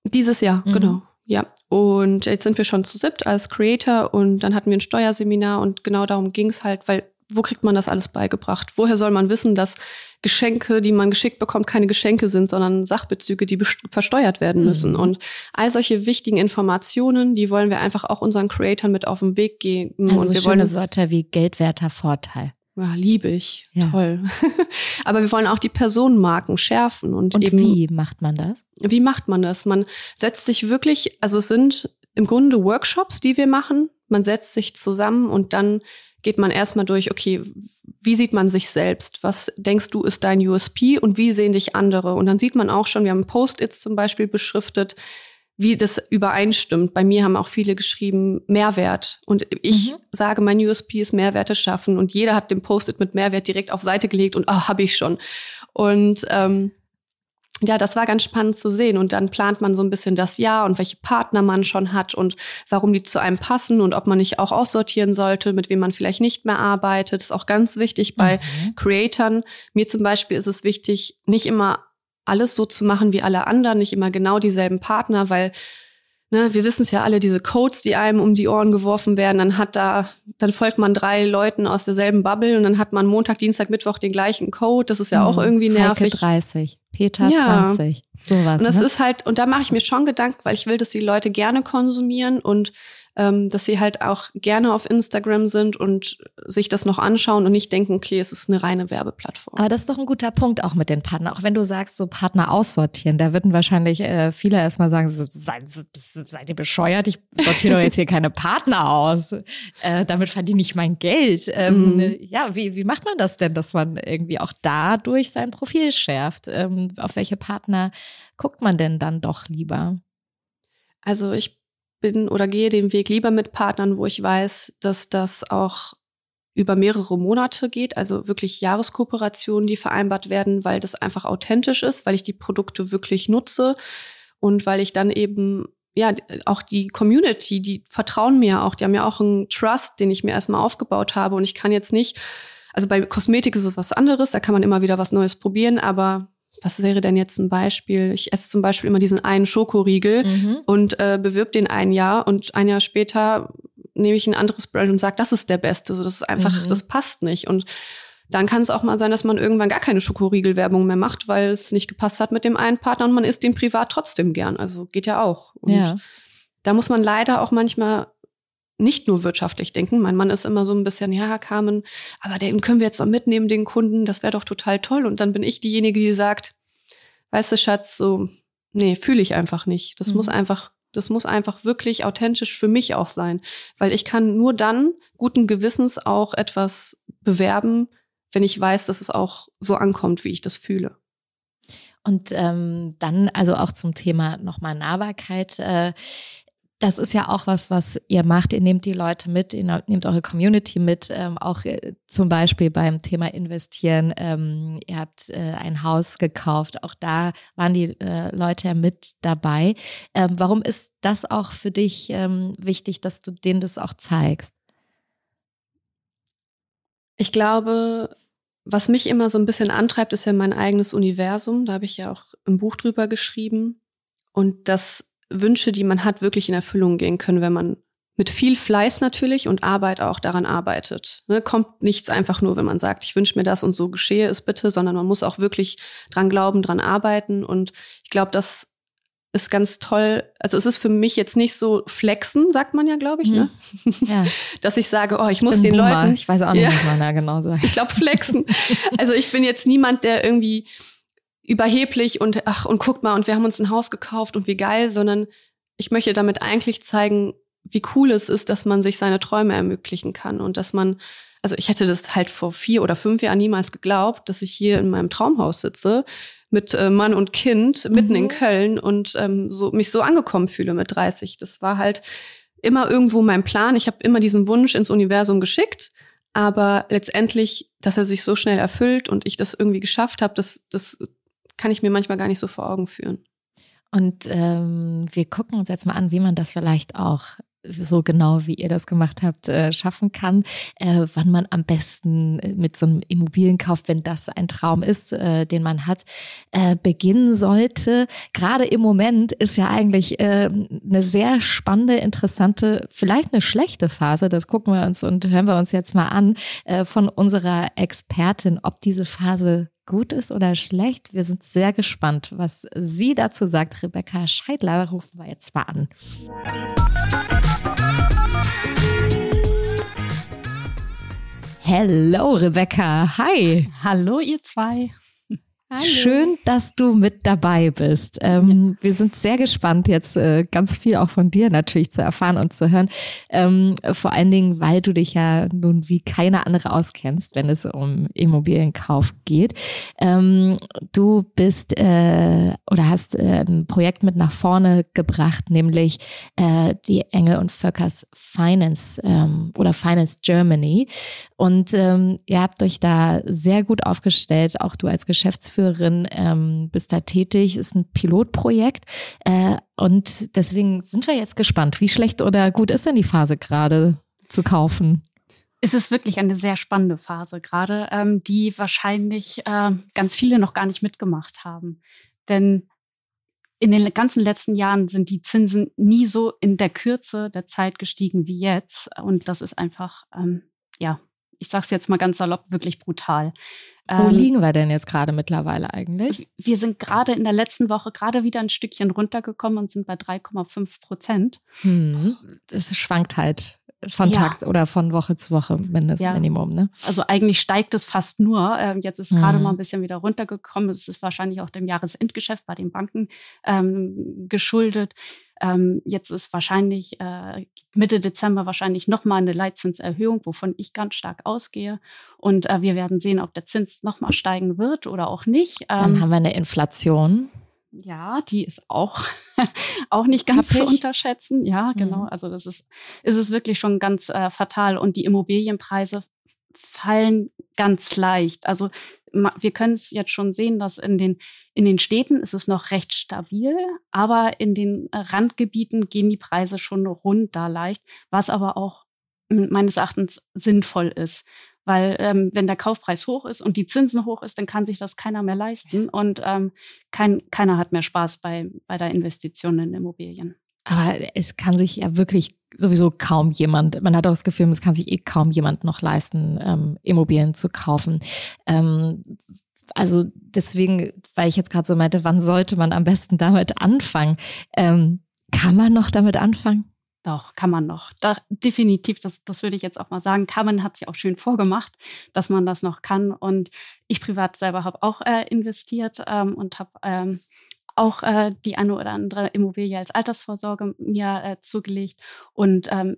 Dieses Jahr, mhm. genau. Ja, und jetzt sind wir schon zu siebt als Creator und dann hatten wir ein Steuerseminar und genau darum ging es halt, weil wo kriegt man das alles beigebracht? Woher soll man wissen, dass Geschenke, die man geschickt bekommt, keine Geschenke sind, sondern Sachbezüge, die versteuert werden müssen? Mhm. Und all solche wichtigen Informationen, die wollen wir einfach auch unseren Creatoren mit auf den Weg geben. Also und wir schöne wollen Wörter wie geldwerter Vorteil. Ja, liebe ich. Ja. Toll. <laughs> Aber wir wollen auch die Personenmarken schärfen und, und eben. Wie macht man das? Wie macht man das? Man setzt sich wirklich, also es sind im Grunde Workshops, die wir machen. Man setzt sich zusammen und dann geht man erstmal durch, okay, wie sieht man sich selbst? Was denkst du ist dein USP und wie sehen dich andere? Und dann sieht man auch schon, wir haben Post-its zum Beispiel beschriftet, wie das übereinstimmt. Bei mir haben auch viele geschrieben Mehrwert. Und ich mhm. sage, mein USP ist Mehrwerte schaffen. Und jeder hat den Post-it mit Mehrwert direkt auf Seite gelegt und ah, habe ich schon. Und ähm, ja, das war ganz spannend zu sehen. Und dann plant man so ein bisschen das Jahr und welche Partner man schon hat und warum die zu einem passen und ob man nicht auch aussortieren sollte, mit wem man vielleicht nicht mehr arbeitet. Das ist auch ganz wichtig bei mhm. Creatoren. Mir zum Beispiel ist es wichtig, nicht immer alles so zu machen wie alle anderen, nicht immer genau dieselben Partner, weil ne, wir wissen es ja alle, diese Codes, die einem um die Ohren geworfen werden, dann hat da, dann folgt man drei Leuten aus derselben Bubble und dann hat man Montag, Dienstag, Mittwoch den gleichen Code. Das ist ja auch mhm. irgendwie nervig. Heike 30, Peter ja. 20. Sowas, und das ne? ist halt, und da mache ich mir schon Gedanken, weil ich will, dass die Leute gerne konsumieren und ähm, dass sie halt auch gerne auf Instagram sind und sich das noch anschauen und nicht denken, okay, es ist eine reine Werbeplattform. Aber das ist doch ein guter Punkt auch mit den Partnern. Auch wenn du sagst, so Partner aussortieren, da würden wahrscheinlich äh, viele erstmal sagen, seid, seid ihr bescheuert? Ich sortiere doch jetzt hier keine Partner aus. Äh, damit verdiene ich mein Geld. Ähm, mhm. Ja, wie, wie macht man das denn, dass man irgendwie auch dadurch sein Profil schärft? Ähm, auf welche Partner guckt man denn dann doch lieber? Also ich bin oder gehe den Weg lieber mit Partnern, wo ich weiß, dass das auch über mehrere Monate geht, also wirklich Jahreskooperationen, die vereinbart werden, weil das einfach authentisch ist, weil ich die Produkte wirklich nutze und weil ich dann eben ja, auch die Community, die vertrauen mir auch, die haben ja auch einen Trust, den ich mir erstmal aufgebaut habe und ich kann jetzt nicht, also bei Kosmetik ist es was anderes, da kann man immer wieder was Neues probieren, aber was wäre denn jetzt ein Beispiel? Ich esse zum Beispiel immer diesen einen Schokoriegel mhm. und äh, bewirb den ein Jahr und ein Jahr später nehme ich ein anderes Brand und sage, das ist der beste. So, das ist einfach, mhm. das passt nicht. Und dann kann es auch mal sein, dass man irgendwann gar keine Schokoriegel-Werbung mehr macht, weil es nicht gepasst hat mit dem einen Partner und man isst den privat trotzdem gern. Also geht ja auch. Und ja. da muss man leider auch manchmal nicht nur wirtschaftlich denken. Mein Mann ist immer so ein bisschen, ja, Carmen, aber den können wir jetzt doch mitnehmen, den Kunden, das wäre doch total toll. Und dann bin ich diejenige, die sagt, weißt du, Schatz, so, nee, fühle ich einfach nicht. Das mhm. muss einfach, das muss einfach wirklich authentisch für mich auch sein. Weil ich kann nur dann guten Gewissens auch etwas bewerben, wenn ich weiß, dass es auch so ankommt, wie ich das fühle. Und ähm, dann also auch zum Thema nochmal Nahbarkeit. Äh, das ist ja auch was, was ihr macht. Ihr nehmt die Leute mit, ihr nehmt eure Community mit, ähm, auch äh, zum Beispiel beim Thema Investieren. Ähm, ihr habt äh, ein Haus gekauft, auch da waren die äh, Leute ja mit dabei. Ähm, warum ist das auch für dich ähm, wichtig, dass du denen das auch zeigst? Ich glaube, was mich immer so ein bisschen antreibt, ist ja mein eigenes Universum. Da habe ich ja auch ein Buch drüber geschrieben. Und dass Wünsche, die man hat, wirklich in Erfüllung gehen können, wenn man mit viel Fleiß natürlich und Arbeit auch daran arbeitet. Ne, kommt nichts einfach nur, wenn man sagt, ich wünsche mir das und so geschehe es bitte, sondern man muss auch wirklich dran glauben, dran arbeiten. Und ich glaube, das ist ganz toll. Also es ist für mich jetzt nicht so flexen, sagt man ja, glaube ich, ne? Mhm. Ja. <laughs> Dass ich sage, oh, ich muss ich den Boomer. Leuten. Ich weiß auch nicht, ja. was man da genau sagt. <laughs> Ich glaube, flexen. also ich bin jetzt niemand, der irgendwie überheblich und ach, und guckt mal, und wir haben uns ein Haus gekauft und wie geil, sondern ich möchte damit eigentlich zeigen, wie cool es ist, dass man sich seine Träume ermöglichen kann und dass man also ich hätte das halt vor vier oder fünf Jahren niemals geglaubt, dass ich hier in meinem Traumhaus sitze mit äh, Mann und Kind mitten mhm. in Köln und ähm, so mich so angekommen fühle mit 30. Das war halt immer irgendwo mein Plan. Ich habe immer diesen Wunsch ins Universum geschickt, aber letztendlich, dass er sich so schnell erfüllt und ich das irgendwie geschafft habe, das, das kann ich mir manchmal gar nicht so vor Augen führen. Und ähm, wir gucken uns jetzt mal an, wie man das vielleicht auch so genau, wie ihr das gemacht habt, äh, schaffen kann, äh, wann man am besten mit so einem Immobilienkauf, wenn das ein Traum ist, äh, den man hat, äh, beginnen sollte. Gerade im Moment ist ja eigentlich äh, eine sehr spannende, interessante, vielleicht eine schlechte Phase. Das gucken wir uns und hören wir uns jetzt mal an äh, von unserer Expertin, ob diese Phase gut ist oder schlecht. Wir sind sehr gespannt, was sie dazu sagt. Rebecca Scheidler rufen wir jetzt mal an. Hello, Rebecca. Hi. Hallo, ihr zwei. Hallo. Schön, dass du mit dabei bist. Ähm, ja. Wir sind sehr gespannt, jetzt äh, ganz viel auch von dir natürlich zu erfahren und zu hören. Ähm, vor allen Dingen, weil du dich ja nun wie keine andere auskennst, wenn es um Immobilienkauf geht. Ähm, du bist äh, oder hast äh, ein Projekt mit nach vorne gebracht, nämlich äh, die Engel und Völkers Finance ähm, oder Finance Germany. Und ähm, ihr habt euch da sehr gut aufgestellt, auch du als Geschäftsführer Geschäftsführerin ähm, bist da tätig, ist ein Pilotprojekt. Äh, und deswegen sind wir jetzt gespannt, wie schlecht oder gut ist denn die Phase gerade zu kaufen? Es ist wirklich eine sehr spannende Phase gerade, ähm, die wahrscheinlich äh, ganz viele noch gar nicht mitgemacht haben. Denn in den ganzen letzten Jahren sind die Zinsen nie so in der Kürze der Zeit gestiegen wie jetzt. Und das ist einfach, ähm, ja, ich sage es jetzt mal ganz salopp, wirklich brutal. Wo ähm, liegen wir denn jetzt gerade mittlerweile eigentlich? Wir sind gerade in der letzten Woche gerade wieder ein Stückchen runtergekommen und sind bei 3,5 Prozent. Hm. Das schwankt halt von ja. Tag oder von Woche zu Woche mindestens ja. Minimum. Ne? Also eigentlich steigt es fast nur. Ähm, jetzt ist gerade mhm. mal ein bisschen wieder runtergekommen. Es ist wahrscheinlich auch dem Jahresendgeschäft bei den Banken ähm, geschuldet. Ähm, jetzt ist wahrscheinlich äh, Mitte Dezember wahrscheinlich nochmal eine Leitzinserhöhung, wovon ich ganz stark ausgehe. Und äh, wir werden sehen, ob der Zins nochmal steigen wird oder auch nicht. Dann ähm, haben wir eine Inflation ja, die ist auch, <laughs> auch nicht ganz Happig. zu unterschätzen. Ja, genau. Mhm. Also das ist, ist es wirklich schon ganz äh, fatal. Und die Immobilienpreise fallen ganz leicht. Also wir können es jetzt schon sehen, dass in den, in den Städten ist es noch recht stabil, aber in den äh, Randgebieten gehen die Preise schon runter leicht, was aber auch meines Erachtens sinnvoll ist. Weil ähm, wenn der Kaufpreis hoch ist und die Zinsen hoch ist, dann kann sich das keiner mehr leisten und ähm, kein, keiner hat mehr Spaß bei, bei der Investition in Immobilien. Aber es kann sich ja wirklich sowieso kaum jemand, man hat auch das Gefühl, es kann sich eh kaum jemand noch leisten, ähm, Immobilien zu kaufen. Ähm, also deswegen, weil ich jetzt gerade so meinte, wann sollte man am besten damit anfangen? Ähm, kann man noch damit anfangen? Doch, kann man noch. Da, definitiv, das, das würde ich jetzt auch mal sagen. Carmen hat es ja auch schön vorgemacht, dass man das noch kann. Und ich privat selber habe auch äh, investiert ähm, und habe ähm, auch äh, die eine oder andere Immobilie als Altersvorsorge mir äh, zugelegt. Und ähm,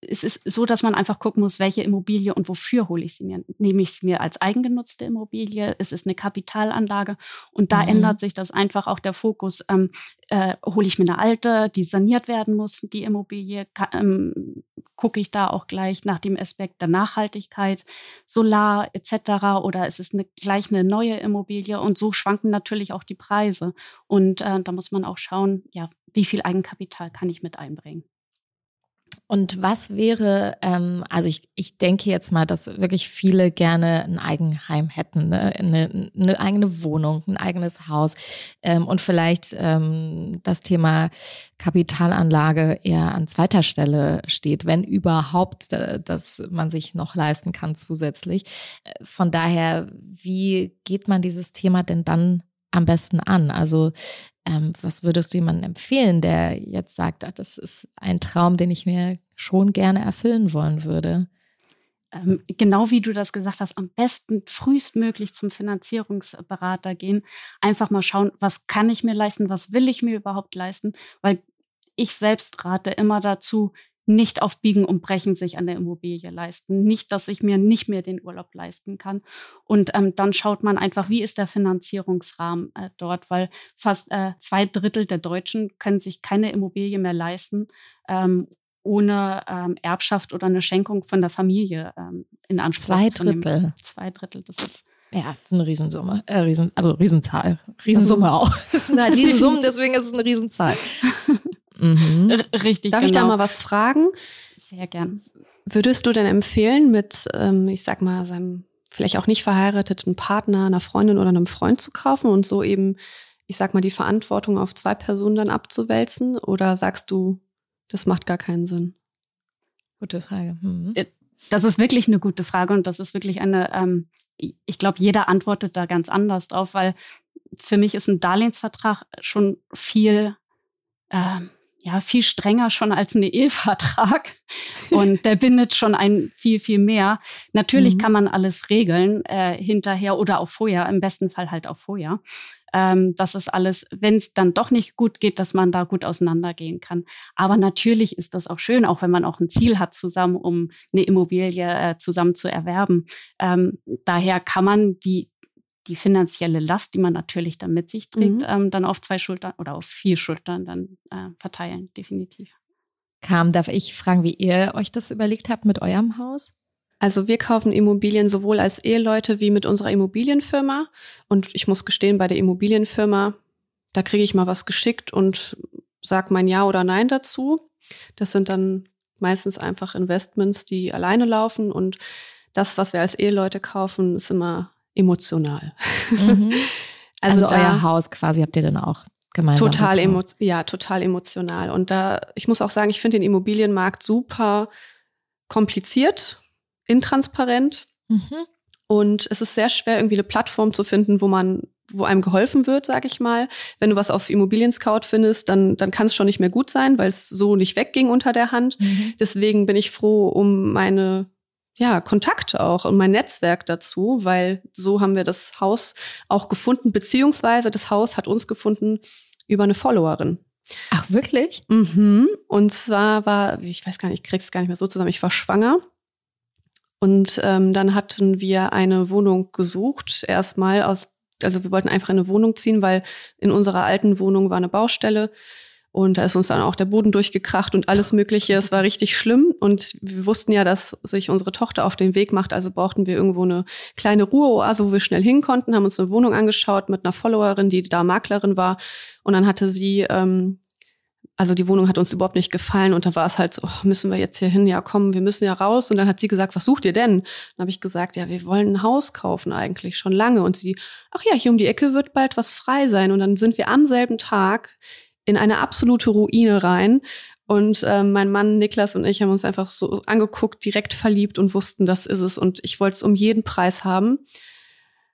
es ist so, dass man einfach gucken muss, welche Immobilie und wofür hole ich sie mir. Nehme ich sie mir als eigengenutzte Immobilie? Es ist eine Kapitalanlage und da Mhm. ändert sich das einfach auch der Fokus. Ähm, äh, hole ich mir eine alte, die saniert werden muss, die Immobilie, ähm, gucke ich da auch gleich nach dem Aspekt der Nachhaltigkeit, Solar etc. Oder ist es eine, gleich eine neue Immobilie? Und so schwanken natürlich auch die Preise. Und äh, da muss man auch schauen, ja, wie viel Eigenkapital kann ich mit einbringen. Und was wäre, ähm, also ich, ich denke jetzt mal, dass wirklich viele gerne ein Eigenheim hätten, ne? eine, eine eigene Wohnung, ein eigenes Haus ähm, und vielleicht ähm, das Thema Kapitalanlage eher an zweiter Stelle steht, wenn überhaupt, dass man sich noch leisten kann zusätzlich. Äh, Von daher, wie geht man dieses Thema denn dann am besten an? Also ähm, was würdest du jemandem empfehlen, der jetzt sagt, ach, das ist ein Traum, den ich mir schon gerne erfüllen wollen würde? ähm, genau wie du das gesagt hast, am besten frühestmöglich zum Finanzierungsberater gehen. Einfach mal schauen, was kann ich mir leisten, was will ich mir überhaupt leisten, weil ich selbst rate immer dazu, nicht auf Biegen und Brechen sich an der Immobilie leisten. Nicht, dass ich mir nicht mehr den Urlaub leisten kann. Und ähm, dann schaut man einfach, wie ist der Finanzierungsrahmen äh, dort, weil fast äh, zwei Drittel der Deutschen können sich keine Immobilie mehr leisten. Ähm, ohne ähm, Erbschaft oder eine Schenkung von der Familie ähm, in Anspruch Zwei zu nehmen. Drittel. Zwei Drittel, das ist Ja, das ist eine Riesensumme. Äh, Riesen, also Riesenzahl. Riesensumme auch. <laughs> Das sind halt <laughs> Riesensummen, deswegen ist es eine Riesenzahl. <laughs> Mhm. richtig. Darf genau. ich da mal was fragen? Sehr gern. Würdest du denn empfehlen, mit, ähm, ich sag mal, seinem vielleicht auch nicht verheirateten Partner, einer Freundin oder einem Freund zu kaufen und so eben, ich sag mal, die Verantwortung auf zwei Personen dann abzuwälzen? Oder sagst du, das macht gar keinen Sinn? Gute Frage. Mhm. Das ist wirklich eine gute Frage und das ist wirklich eine, ähm, ich ich glaube, jeder antwortet da ganz anders drauf, weil für mich ist ein Darlehensvertrag schon viel, ähm, ja, viel strenger schon als ein Ehevertrag. Und der bindet schon ein viel, viel mehr. Natürlich Mhm. kann man alles regeln, äh, hinterher oder auch vorher, im besten Fall halt auch vorher. Ähm, das ist alles, wenn es dann doch nicht gut geht, dass man da gut auseinandergehen kann. Aber natürlich ist das auch schön, auch wenn man auch ein Ziel hat zusammen, um eine Immobilie äh, zusammen zu erwerben. Ähm, daher kann man die, die finanzielle Last, die man natürlich dann mit sich trägt, Mhm. ähm, dann auf zwei Schultern oder auf vier Schultern dann äh, verteilen, definitiv. Kam, darf ich fragen, wie ihr euch das überlegt habt mit eurem Haus? Also wir kaufen Immobilien sowohl als Eheleute wie mit unserer Immobilienfirma. Und ich muss gestehen, bei der Immobilienfirma, da kriege ich mal was geschickt und sag mein Ja oder Nein dazu. Das sind dann meistens einfach Investments, die alleine laufen. Und das, was wir als Eheleute kaufen, ist immer emotional. Mhm. <laughs> Also, da- euer Haus quasi habt ihr dann auch gemeinsam. Total emo gekauft. ja, total emotional. Und da, ich muss auch sagen, ich finde den Immobilienmarkt super kompliziert, intransparent. Mhm. Und es ist sehr schwer, irgendwie eine Plattform zu finden, wo man, wo einem geholfen wird, sag ich mal. Wenn du was auf Immobilien Scout findest, dann, dann kann es schon nicht mehr gut sein, weil es so nicht wegging unter der Hand. Mhm. Deswegen bin ich froh um meine ja, Kontakte auch und mein Netzwerk dazu, weil so haben wir das Haus auch gefunden, beziehungsweise das Haus hat uns gefunden über eine Followerin. Ach, wirklich? Mhm. Und zwar war, ich weiß gar nicht, ich krieg's gar nicht mehr so zusammen, ich war schwanger. Und ähm, dann hatten wir eine Wohnung gesucht, erstmal aus also wir wollten einfach in eine Wohnung ziehen, weil in unserer alten Wohnung war eine Baustelle und da ist uns dann auch der Boden durchgekracht und alles Mögliche. Es war richtig schlimm. Und wir wussten ja, dass sich unsere Tochter auf den Weg macht. Also brauchten wir irgendwo eine kleine Ruheoase, wo wir schnell hin konnten, haben uns eine Wohnung angeschaut mit einer Followerin, die da Maklerin war. Und dann hatte sie, ähm, also die Wohnung hat uns überhaupt nicht gefallen. Und da war es halt so, oh, müssen wir jetzt hier hin? Ja, komm, wir müssen ja raus. Und dann hat sie gesagt, was sucht ihr denn? Dann habe ich gesagt, ja, wir wollen ein Haus kaufen eigentlich schon lange. Und sie, ach ja, hier um die Ecke wird bald was frei sein. Und dann sind wir am selben Tag in eine absolute Ruine rein. Und äh, mein Mann Niklas und ich haben uns einfach so angeguckt, direkt verliebt und wussten, das ist es. Und ich wollte es um jeden Preis haben.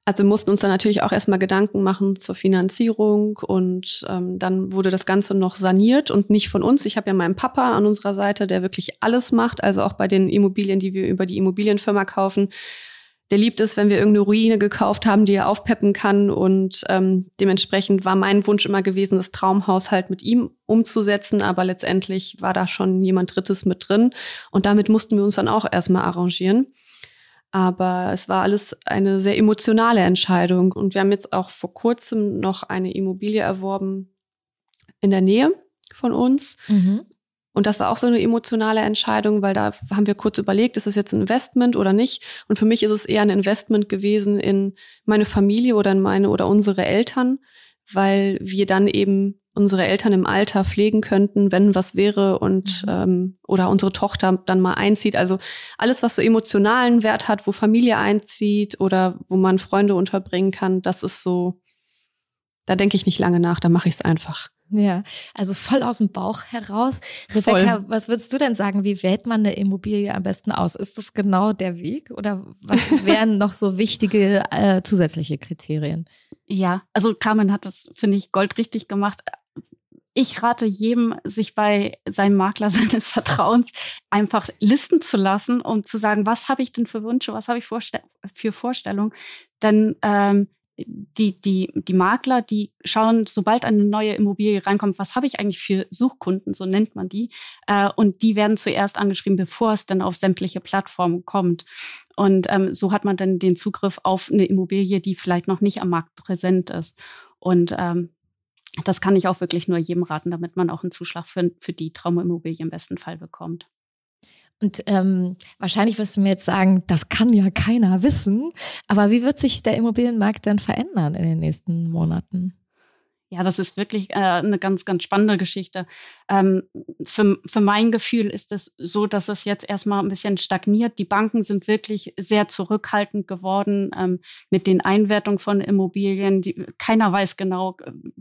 Also wir mussten uns dann natürlich auch erstmal Gedanken machen zur Finanzierung und ähm, dann wurde das Ganze noch saniert und nicht von uns. Ich habe ja meinen Papa an unserer Seite, der wirklich alles macht, also auch bei den Immobilien, die wir über die Immobilienfirma kaufen, der liebt es, wenn wir irgendeine Ruine gekauft haben, die er aufpeppen kann. Und ähm, dementsprechend war mein Wunsch immer gewesen, das Traumhaus halt mit ihm umzusetzen. Aber letztendlich war da schon jemand Drittes mit drin. Und damit mussten wir uns dann auch erstmal arrangieren. Aber es war alles eine sehr emotionale Entscheidung. Und wir haben jetzt auch vor kurzem noch eine Immobilie erworben in der Nähe von uns. Mhm. Und das war auch so eine emotionale Entscheidung, weil da haben wir kurz überlegt, ist das jetzt ein Investment oder nicht? Und für mich ist es eher ein Investment gewesen in meine Familie oder in meine oder unsere Eltern, weil wir dann eben unsere Eltern im Alter pflegen könnten, wenn was wäre und mhm. ähm, oder unsere Tochter dann mal einzieht. Also alles, was so emotionalen Wert hat, wo Familie einzieht oder wo man Freunde unterbringen kann, das ist so, da denke ich nicht lange nach, da mache ich es einfach. Ja, also voll aus dem Bauch heraus. Rebecca, voll. was würdest du denn sagen? Wie wählt man eine Immobilie am besten aus? Ist das genau der Weg oder was wären <laughs> noch so wichtige äh, zusätzliche Kriterien? Ja, also Carmen hat das, finde ich, goldrichtig gemacht. Ich rate jedem, sich bei seinem Makler <laughs> seines Vertrauens einfach listen zu lassen, um zu sagen, was habe ich denn für Wünsche, was habe ich vorste für Vorstellungen. Denn ähm, die, die, die Makler, die schauen, sobald eine neue Immobilie reinkommt, was habe ich eigentlich für Suchkunden, so nennt man die. Äh, und die werden zuerst angeschrieben, bevor es dann auf sämtliche Plattformen kommt. Und ähm, so hat man dann den Zugriff auf eine Immobilie, die vielleicht noch nicht am Markt präsent ist. Und ähm, das kann ich auch wirklich nur jedem raten, damit man auch einen Zuschlag für, für die Traumimmobilie im besten Fall bekommt. Und ähm, wahrscheinlich wirst du mir jetzt sagen, das kann ja keiner wissen. Aber wie wird sich der Immobilienmarkt denn verändern in den nächsten Monaten? Ja, das ist wirklich äh, eine ganz, ganz spannende Geschichte. Ähm, für, für mein Gefühl ist es so, dass es jetzt erstmal ein bisschen stagniert. Die Banken sind wirklich sehr zurückhaltend geworden ähm, mit den Einwertungen von Immobilien. Die, keiner weiß genau,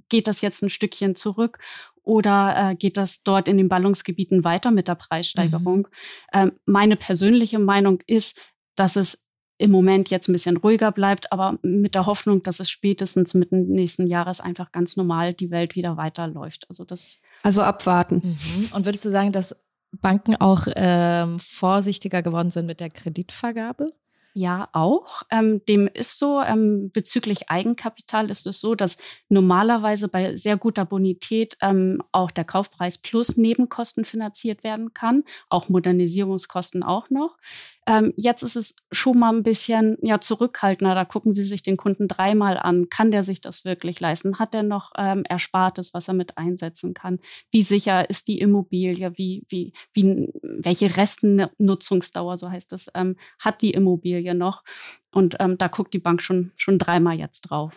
geht das jetzt ein Stückchen zurück oder äh, geht das dort in den Ballungsgebieten weiter mit der Preissteigerung? Mhm. Ähm, meine persönliche Meinung ist, dass es im Moment jetzt ein bisschen ruhiger bleibt, aber mit der Hoffnung, dass es spätestens mitten nächsten Jahres einfach ganz normal die Welt wieder weiterläuft. Also das. Also abwarten. Mhm. Und würdest du sagen, dass Banken auch ähm, vorsichtiger geworden sind mit der Kreditvergabe? Ja, auch. Ähm, dem ist so, ähm, bezüglich Eigenkapital ist es so, dass normalerweise bei sehr guter Bonität ähm, auch der Kaufpreis plus Nebenkosten finanziert werden kann, auch Modernisierungskosten auch noch. Ähm, jetzt ist es schon mal ein bisschen ja, zurückhaltender. Da gucken Sie sich den Kunden dreimal an. Kann der sich das wirklich leisten? Hat er noch ähm, Erspartes, was er mit einsetzen kann? Wie sicher ist die Immobilie? Wie, wie, wie, welche Restnutzungsdauer, so heißt es, ähm, hat die Immobilie noch? Und ähm, da guckt die Bank schon, schon dreimal jetzt drauf.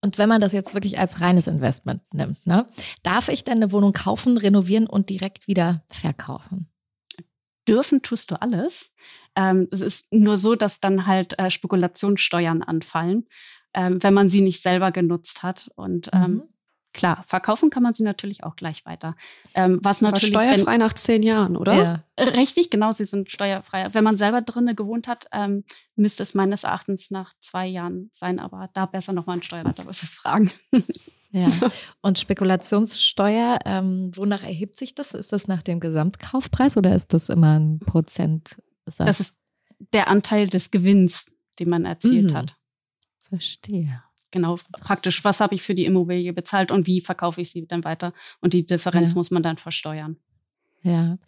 Und wenn man das jetzt wirklich als reines Investment nimmt, ne, darf ich denn eine Wohnung kaufen, renovieren und direkt wieder verkaufen? Dürfen tust du alles. Ähm, es ist nur so, dass dann halt äh, Spekulationssteuern anfallen, ähm, wenn man sie nicht selber genutzt hat. Und ähm, mhm. klar, verkaufen kann man sie natürlich auch gleich weiter. Ähm, was Aber natürlich steuerfrei wenn, nach zehn Jahren, oder? Ja. Richtig, genau, sie sind steuerfrei. Wenn man selber drinnen gewohnt hat, ähm, müsste es meines Erachtens nach zwei Jahren sein. Aber da besser nochmal einen Steuerberater <laughs> fragen. Ja. <laughs> Und Spekulationssteuer, ähm, wonach erhebt sich das? Ist das nach dem Gesamtkaufpreis oder ist das immer ein Prozent? Das ist der Anteil des Gewinns, den man erzielt mhm. hat. Verstehe. Genau, praktisch, was habe ich für die Immobilie bezahlt und wie verkaufe ich sie dann weiter? Und die Differenz ja. muss man dann versteuern. Ja.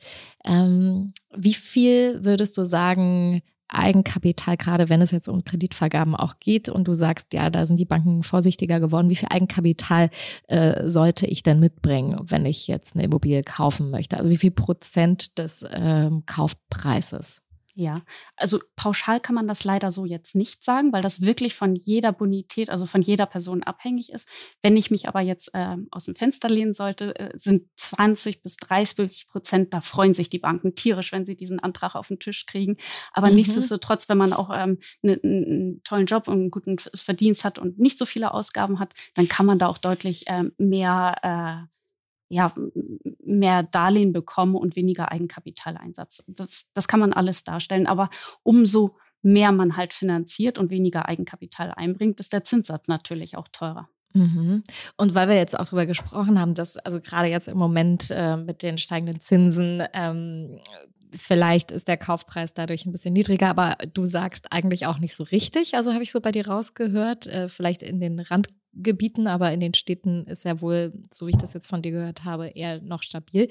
Ähm, wie viel würdest du sagen, Eigenkapital, gerade wenn es jetzt um Kreditvergaben auch geht und du sagst, ja, da sind die Banken vorsichtiger geworden, wie viel Eigenkapital äh, sollte ich denn mitbringen, wenn ich jetzt eine Immobilie kaufen möchte? Also wie viel Prozent des ähm, Kaufpreises? Ja, also pauschal kann man das leider so jetzt nicht sagen, weil das wirklich von jeder Bonität, also von jeder Person abhängig ist. Wenn ich mich aber jetzt äh, aus dem Fenster lehnen sollte, äh, sind 20 bis 30 Prozent, da freuen sich die Banken tierisch, wenn sie diesen Antrag auf den Tisch kriegen. Aber mhm. nichtsdestotrotz, wenn man auch ähm, ne, einen tollen Job und einen guten Verdienst hat und nicht so viele Ausgaben hat, dann kann man da auch deutlich äh, mehr ja, mehr Darlehen bekommen und weniger Eigenkapitaleinsatz. Das, das kann man alles darstellen. Aber umso mehr man halt finanziert und weniger Eigenkapital einbringt, ist der Zinssatz natürlich auch teurer. Mhm. Und weil wir jetzt auch darüber gesprochen haben, dass also gerade jetzt im Moment äh, mit den steigenden Zinsen ähm, vielleicht ist der Kaufpreis dadurch ein bisschen niedriger, aber du sagst eigentlich auch nicht so richtig. Also habe ich so bei dir rausgehört, äh, vielleicht in den Randgebieten, aber in den Städten ist er wohl, so wie ich das jetzt von dir gehört habe, eher noch stabil.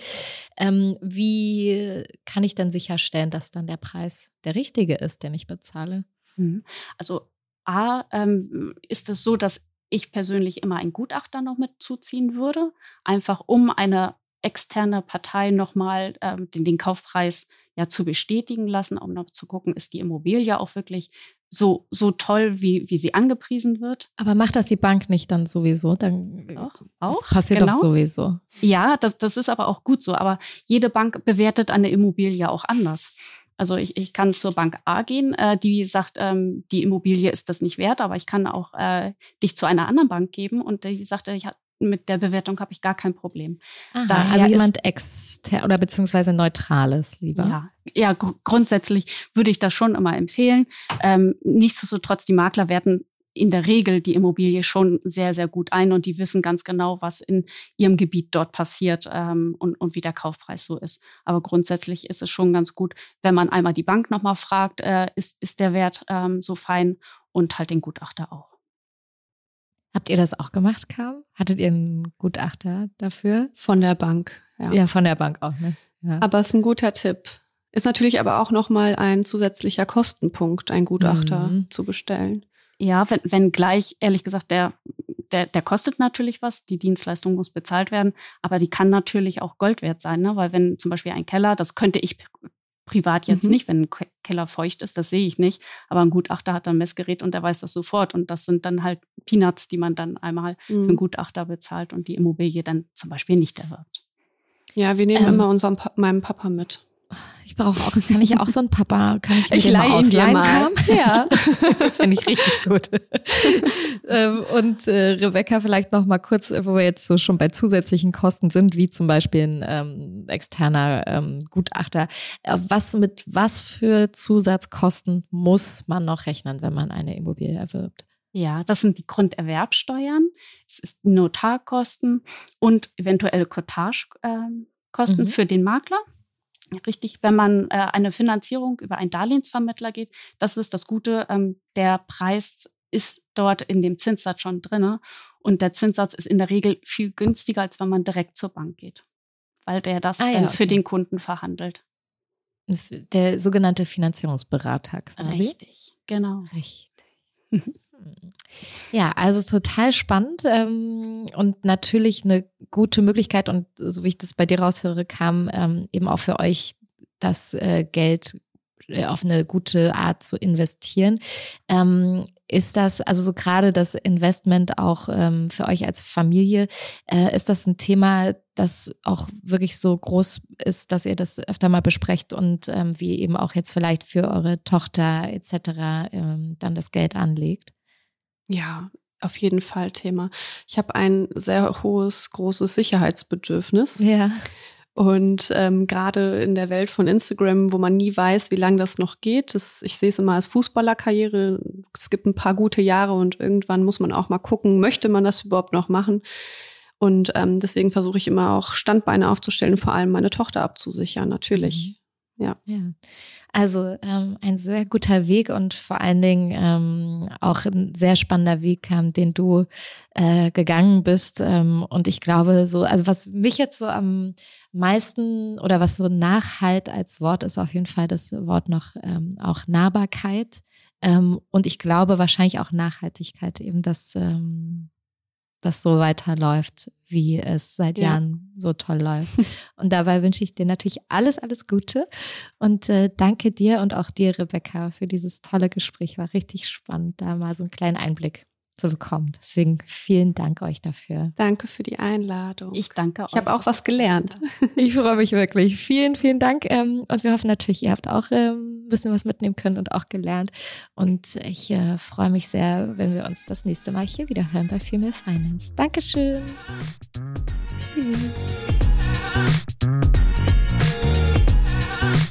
Ähm, wie kann ich dann sicherstellen, dass dann der Preis der richtige ist, den ich bezahle? Mhm. Also A, ähm, ist es so, dass ich persönlich immer einen Gutachter noch mit zuziehen würde, einfach um eine externe Partei nochmal ähm, den, den Kaufpreis ja zu bestätigen lassen, um noch zu gucken, ist die Immobilie auch wirklich so, so toll, wie, wie sie angepriesen wird. Aber macht das die Bank nicht dann sowieso? Dann doch, auch. passiert genau. doch sowieso. Ja, das, das ist aber auch gut so. Aber jede Bank bewertet eine Immobilie auch anders. Also ich, ich kann zur Bank A gehen, äh, die sagt, ähm, die Immobilie ist das nicht wert, aber ich kann auch äh, dich zu einer anderen Bank geben und die sagt, ich, mit der Bewertung habe ich gar kein Problem. Aha, also jemand extern oder beziehungsweise neutrales lieber. Ja, ja gr grundsätzlich würde ich das schon immer empfehlen. Ähm, nichtsdestotrotz, die Makler werten in der Regel die Immobilie schon sehr, sehr gut ein und die wissen ganz genau, was in ihrem Gebiet dort passiert ähm, und, und wie der Kaufpreis so ist. Aber grundsätzlich ist es schon ganz gut, wenn man einmal die Bank nochmal fragt, äh, ist, ist der Wert ähm, so fein und halt den Gutachter auch. Habt ihr das auch gemacht, Kam? Hattet ihr einen Gutachter dafür? Von der Bank, ja. Ja, von der Bank auch, ne? Ja. Aber es ist ein guter Tipp. Ist natürlich aber auch nochmal ein zusätzlicher Kostenpunkt, einen Gutachter mhm. zu bestellen. Ja, wenn, wenn gleich, ehrlich gesagt, der, der, der kostet natürlich was, die Dienstleistung muss bezahlt werden, aber die kann natürlich auch Gold wert sein, ne? weil wenn zum Beispiel ein Keller, das könnte ich Privat jetzt mhm. nicht, wenn ein Keller feucht ist, das sehe ich nicht. Aber ein Gutachter hat ein Messgerät und der weiß das sofort. Und das sind dann halt Peanuts, die man dann einmal mhm. für einen. Gutachter bezahlt und die Immobilie dann zum Beispiel nicht erwirbt. Ja, wir nehmen ähm, immer unseren pa meinen Papa mit. Ich brauche auch, kann ich auch so einen Papa, kann ich, <laughs> ich leihe ihn dir mal. Ja, <laughs> finde ich richtig gut. <laughs> Ähm, und äh, Rebecca, vielleicht noch mal kurz, wo wir jetzt so schon bei zusätzlichen Kosten sind, wie zum Beispiel ein ähm, externer ähm, Gutachter. Äh, was mit was für Zusatzkosten muss man noch rechnen, wenn man eine Immobilie erwirbt? Ja, das sind die Grunderwerbsteuern, es ist Notarkosten und eventuelle Cottagekosten ähm, mhm. für den Makler richtig, wenn man äh, eine Finanzierung über einen Darlehensvermittler geht, das ist das Gute, ähm, der Preis ist dort in dem Zinssatz schon drin und der Zinssatz ist in der Regel viel günstiger, als wenn man direkt zur Bank geht, weil der das ah, ja, dann für den Kunden verhandelt. Der sogenannte Finanzierungsberater quasi. Richtig, genau. Richtig. <laughs> Ja, also total spannend ähm, und natürlich eine gute Möglichkeit und so wie ich das bei dir raushöre, kam ähm, eben auch für euch das äh, Geld äh, auf eine gute Art zu investieren. Ähm, ist das, also so gerade das Investment auch ähm, für euch als Familie, äh, ist das ein Thema, das auch wirklich so groß ist, dass ihr das öfter mal besprecht und ähm, wie eben auch jetzt vielleicht für eure Tochter etc. Ähm, dann das Geld anlegt? Ja, auf jeden Fall Thema. Ich habe ein sehr hohes, großes Sicherheitsbedürfnis. Ja. Und ähm, gerade in der Welt von Instagram, wo man nie weiß, wie lange das noch geht, das, ich sehe es immer als Fußballerkarriere. Es gibt ein paar gute Jahre und irgendwann muss man auch mal gucken, möchte man das überhaupt noch machen? Und ähm, deswegen versuche ich immer auch Standbeine aufzustellen, vor allem meine Tochter abzusichern, natürlich. Ja. ja. Also ähm, ein sehr guter Weg und vor allen Dingen ähm, auch ein sehr spannender Weg, ähm, den du äh, gegangen bist. Ähm, und ich glaube, so, also was mich jetzt so am meisten oder was so Nachhalt als Wort ist, auf jeden Fall das Wort noch ähm, auch Nahbarkeit. Ähm, und ich glaube wahrscheinlich auch Nachhaltigkeit, eben dass ähm, das so weiterläuft, wie es seit ja. Jahren so toll läuft. <laughs> Und dabei wünsche ich dir natürlich alles, alles Gute und äh, danke dir und auch dir, Rebecca, für dieses tolle Gespräch. War richtig spannend, da mal so einen kleinen Einblick zu bekommen. Deswegen vielen Dank euch dafür. Danke für die Einladung. Ich danke euch. Ich habe auch was gelernt. <laughs> Ich freue mich wirklich. Vielen, vielen Dank. Ähm, und wir hoffen natürlich, ihr habt auch ähm, ein bisschen was mitnehmen können und auch gelernt. Und ich äh, freue mich sehr, wenn wir uns das nächste Mal hier wieder hören bei Female Finance. Dankeschön. Tschüss.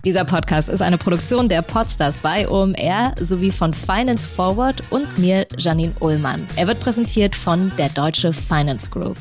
Dieser Podcast ist eine Produktion der Podstars bei OMR sowie von Finance Forward und mir, Janine Ullmann. Er wird präsentiert von der Deutsche Finance Group.